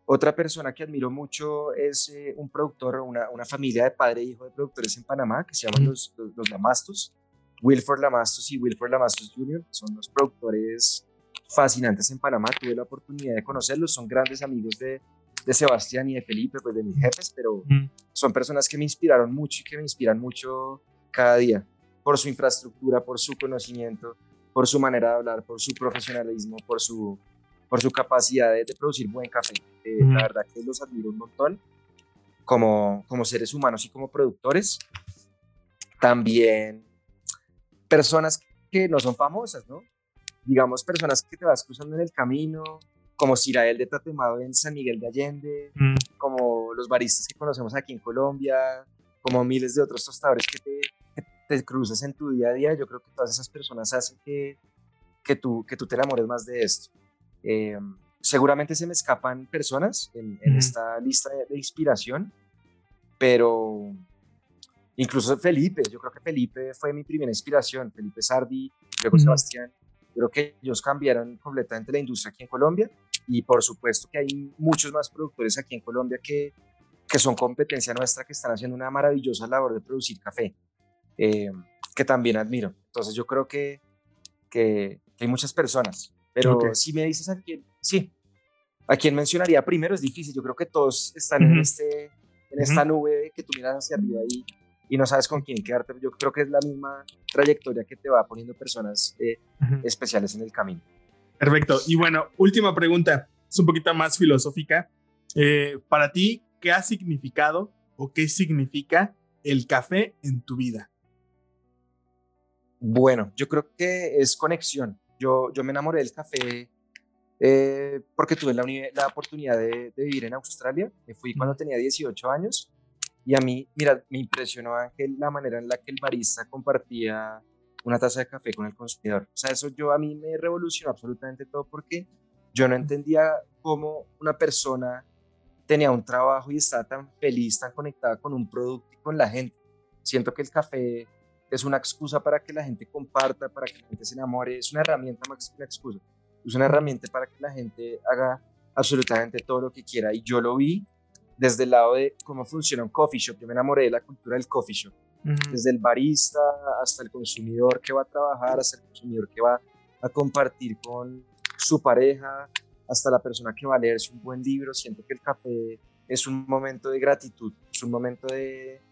S2: Otra persona que admiro mucho es eh, un productor, una, una familia de padre e hijo de productores en Panamá que se llaman los, los, los Lamastos, Wilford Lamastos y Wilford Lamastos Jr., son los productores fascinantes en Panamá. Tuve la oportunidad de conocerlos, son grandes amigos de, de Sebastián y de Felipe, pues de mis jefes, pero son personas que me inspiraron mucho y que me inspiran mucho cada día por su infraestructura, por su conocimiento, por su manera de hablar, por su profesionalismo, por su, por su capacidad de, de producir buen café. Eh,
S1: Ujú.
S2: La verdad que los admiro un montón como, como seres humanos y como productores. También personas que no son famosas, ¿no? Digamos, personas que te vas cruzando en el camino, como Sirael de Tatemado en San Miguel de Allende,
S1: Ujú.
S2: como los baristas que conocemos aquí en Colombia, como miles de otros tostadores que te, que te cruzas en tu día a día, yo creo que todas esas personas hacen que, que, tú, que tú te enamores más de esto. Eh, seguramente se me escapan personas en, esta lista de, de inspiración, pero incluso Felipe, yo creo que Felipe fue mi primera inspiración, Felipe Sardi, luego
S1: Ujú.
S2: Sebastián, creo que ellos cambiaron completamente la industria aquí en Colombia y por supuesto que hay muchos más productores aquí en Colombia que, que son competencia nuestra, que están haciendo una maravillosa labor de producir café, eh, que también admiro. Entonces yo creo que, que, que hay muchas personas, pero si me dices a quién, sí, a quién mencionaría primero es difícil, yo creo que todos están en, este, en esta nube que tú miras hacia arriba y, y no sabes con quién quedarte. Yo creo que es la misma trayectoria que te va poniendo personas eh, especiales en el camino.
S1: Perfecto. Y bueno, última pregunta, es un poquito más filosófica. Eh, para ti, ¿qué ha significado o qué significa el café en tu vida?
S2: Bueno, yo creo que es conexión. Yo, yo me enamoré del café eh, porque tuve la, la oportunidad de, vivir en Australia. Me fui cuando tenía 18 años y a mí, mira, me impresionó Ángel la manera en la que el barista compartía una taza de café con el consumidor. O sea, eso yo a mí me revolucionó absolutamente todo porque yo no entendía cómo una persona tenía un trabajo y estaba tan feliz, tan conectada con un producto y con la gente. Siento que el café es una excusa para que la gente comparta, para que la gente se enamore, es una herramienta más que una excusa, es una herramienta para que la gente haga absolutamente todo lo que quiera. Y yo lo vi desde el lado de cómo funciona un coffee shop, yo me enamoré de la cultura del coffee shop, desde el barista hasta el consumidor que va a trabajar, hasta el consumidor que va a compartir con su pareja, hasta la persona que va a leerse un buen libro. Siento que el café es un momento de gratitud, es un momento de,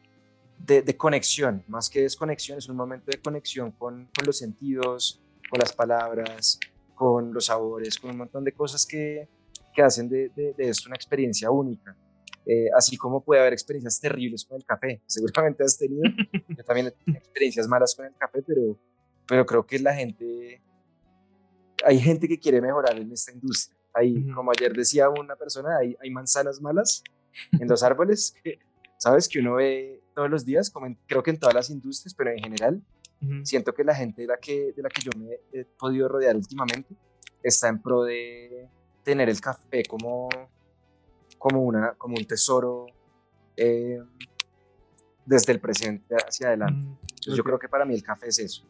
S2: de, conexión, más que desconexión, es un momento de conexión con, con, los sentidos, con las palabras, con los sabores, con un montón de cosas que, que hacen de, de, esto una experiencia única. Eh, así como puede haber experiencias terribles con el café, seguramente has tenido, yo también he tenido experiencias malas con el café, pero, pero creo que la gente, hay gente que quiere mejorar en esta industria. Hay, como ayer decía una persona, hay, hay manzanas malas en los árboles, que, ¿sabes? Que uno ve todos los días, como creo que en todas las industrias, pero en general, siento que la gente de la que, de la que yo me he podido rodear últimamente está en pro de tener el café como, como, una, como un tesoro eh, desde el presente hacia adelante. Yo creo que para mí el café es eso.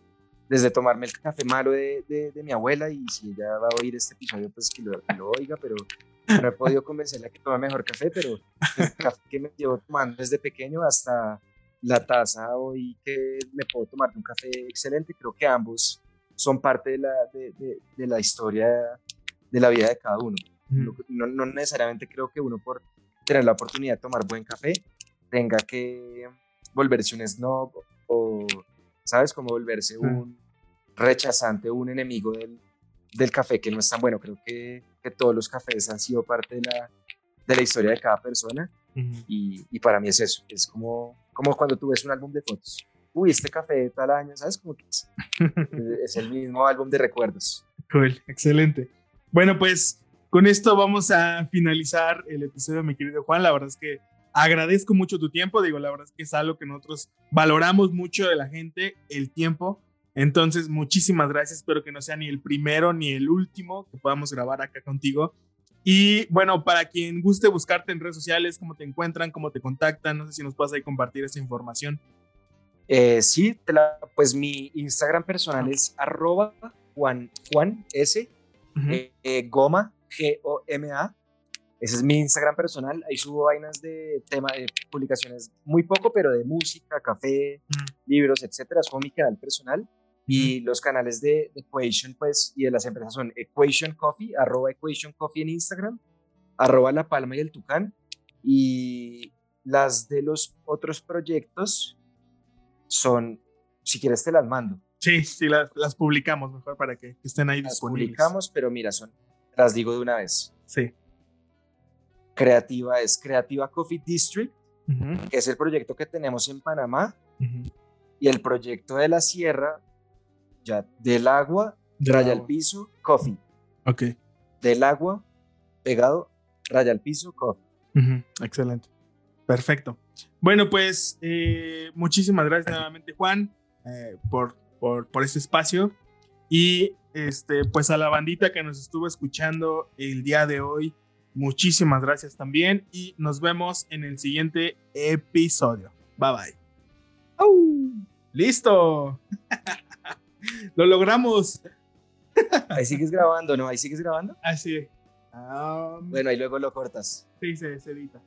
S2: Desde tomarme el café malo de, de, mi abuela y si ella va a oír este episodio, pues que lo, que lo oiga, pero no he podido convencerla que tome mejor café, pero el café que me llevo tomando desde pequeño hasta la taza hoy que me puedo tomar un café excelente, creo que ambos son parte de la, de, de, la historia de la vida de cada uno. No, no, necesariamente creo que uno por tener la oportunidad de tomar buen café tenga que volverse un snob o, ¿sabes? Como volverse un rechazante, un enemigo del, del café que no es tan bueno. Creo que, que todos los cafés han sido parte de la, de la historia de cada persona y, y, para mí es eso, es como, como cuando tú ves un álbum de fotos. Uy, este café de tal año, ¿sabes? Como que es, es el mismo álbum de recuerdos.
S1: Cool, excelente. Bueno, pues con esto vamos a finalizar el episodio, mi querido Juan. La verdad es que agradezco mucho tu tiempo. Digo, la verdad es que es algo que nosotros valoramos mucho de la gente, el tiempo. Entonces, muchísimas gracias. Espero que no sea ni el primero ni el último que podamos grabar acá contigo. Y bueno, para quien guste buscarte en redes sociales, cómo te encuentran, cómo te contactan, no sé si nos puedes ahí compartir esa información.
S2: Eh, sí, pues mi Instagram personal es arroba Juan, Juan S. Eh, eh, Goma, G-O-M-A. Ese es mi Instagram personal. Ahí subo vainas de tema de publicaciones muy poco, pero de música, café, libros, etcétera. Subo mi canal personal. Y los canales de, Equation, pues, y de las empresas son Equation Coffee, arroba Equation Coffee en Instagram, arroba La Palma y el Tucán. Y las de los otros proyectos son, si quieres te las mando.
S1: Sí, sí, las, las publicamos mejor para que estén ahí las disponibles.
S2: publicamos, pero mira, son, las digo de una vez.
S1: Sí.
S2: Creativa es Creativa Coffee District, que es el proyecto que tenemos en Panamá. Y el proyecto de la Sierra ya, del agua, raya al piso, coffee.
S1: Ok.
S2: Del agua, pegado, raya al piso, coffee.
S1: Excelente. Perfecto. Bueno, pues eh, muchísimas gracias nuevamente, Juan, eh, por, por, por este espacio. Y este, pues a la bandita que nos estuvo escuchando el día de hoy, muchísimas gracias también. Y nos vemos en el siguiente episodio. Bye bye. ¡Listo! Lo logramos.
S2: Ahí sigues grabando, ¿no? Ahí sigues grabando.
S1: Así.
S2: Bueno, ahí luego lo cortas.
S1: Sí, se, se edita.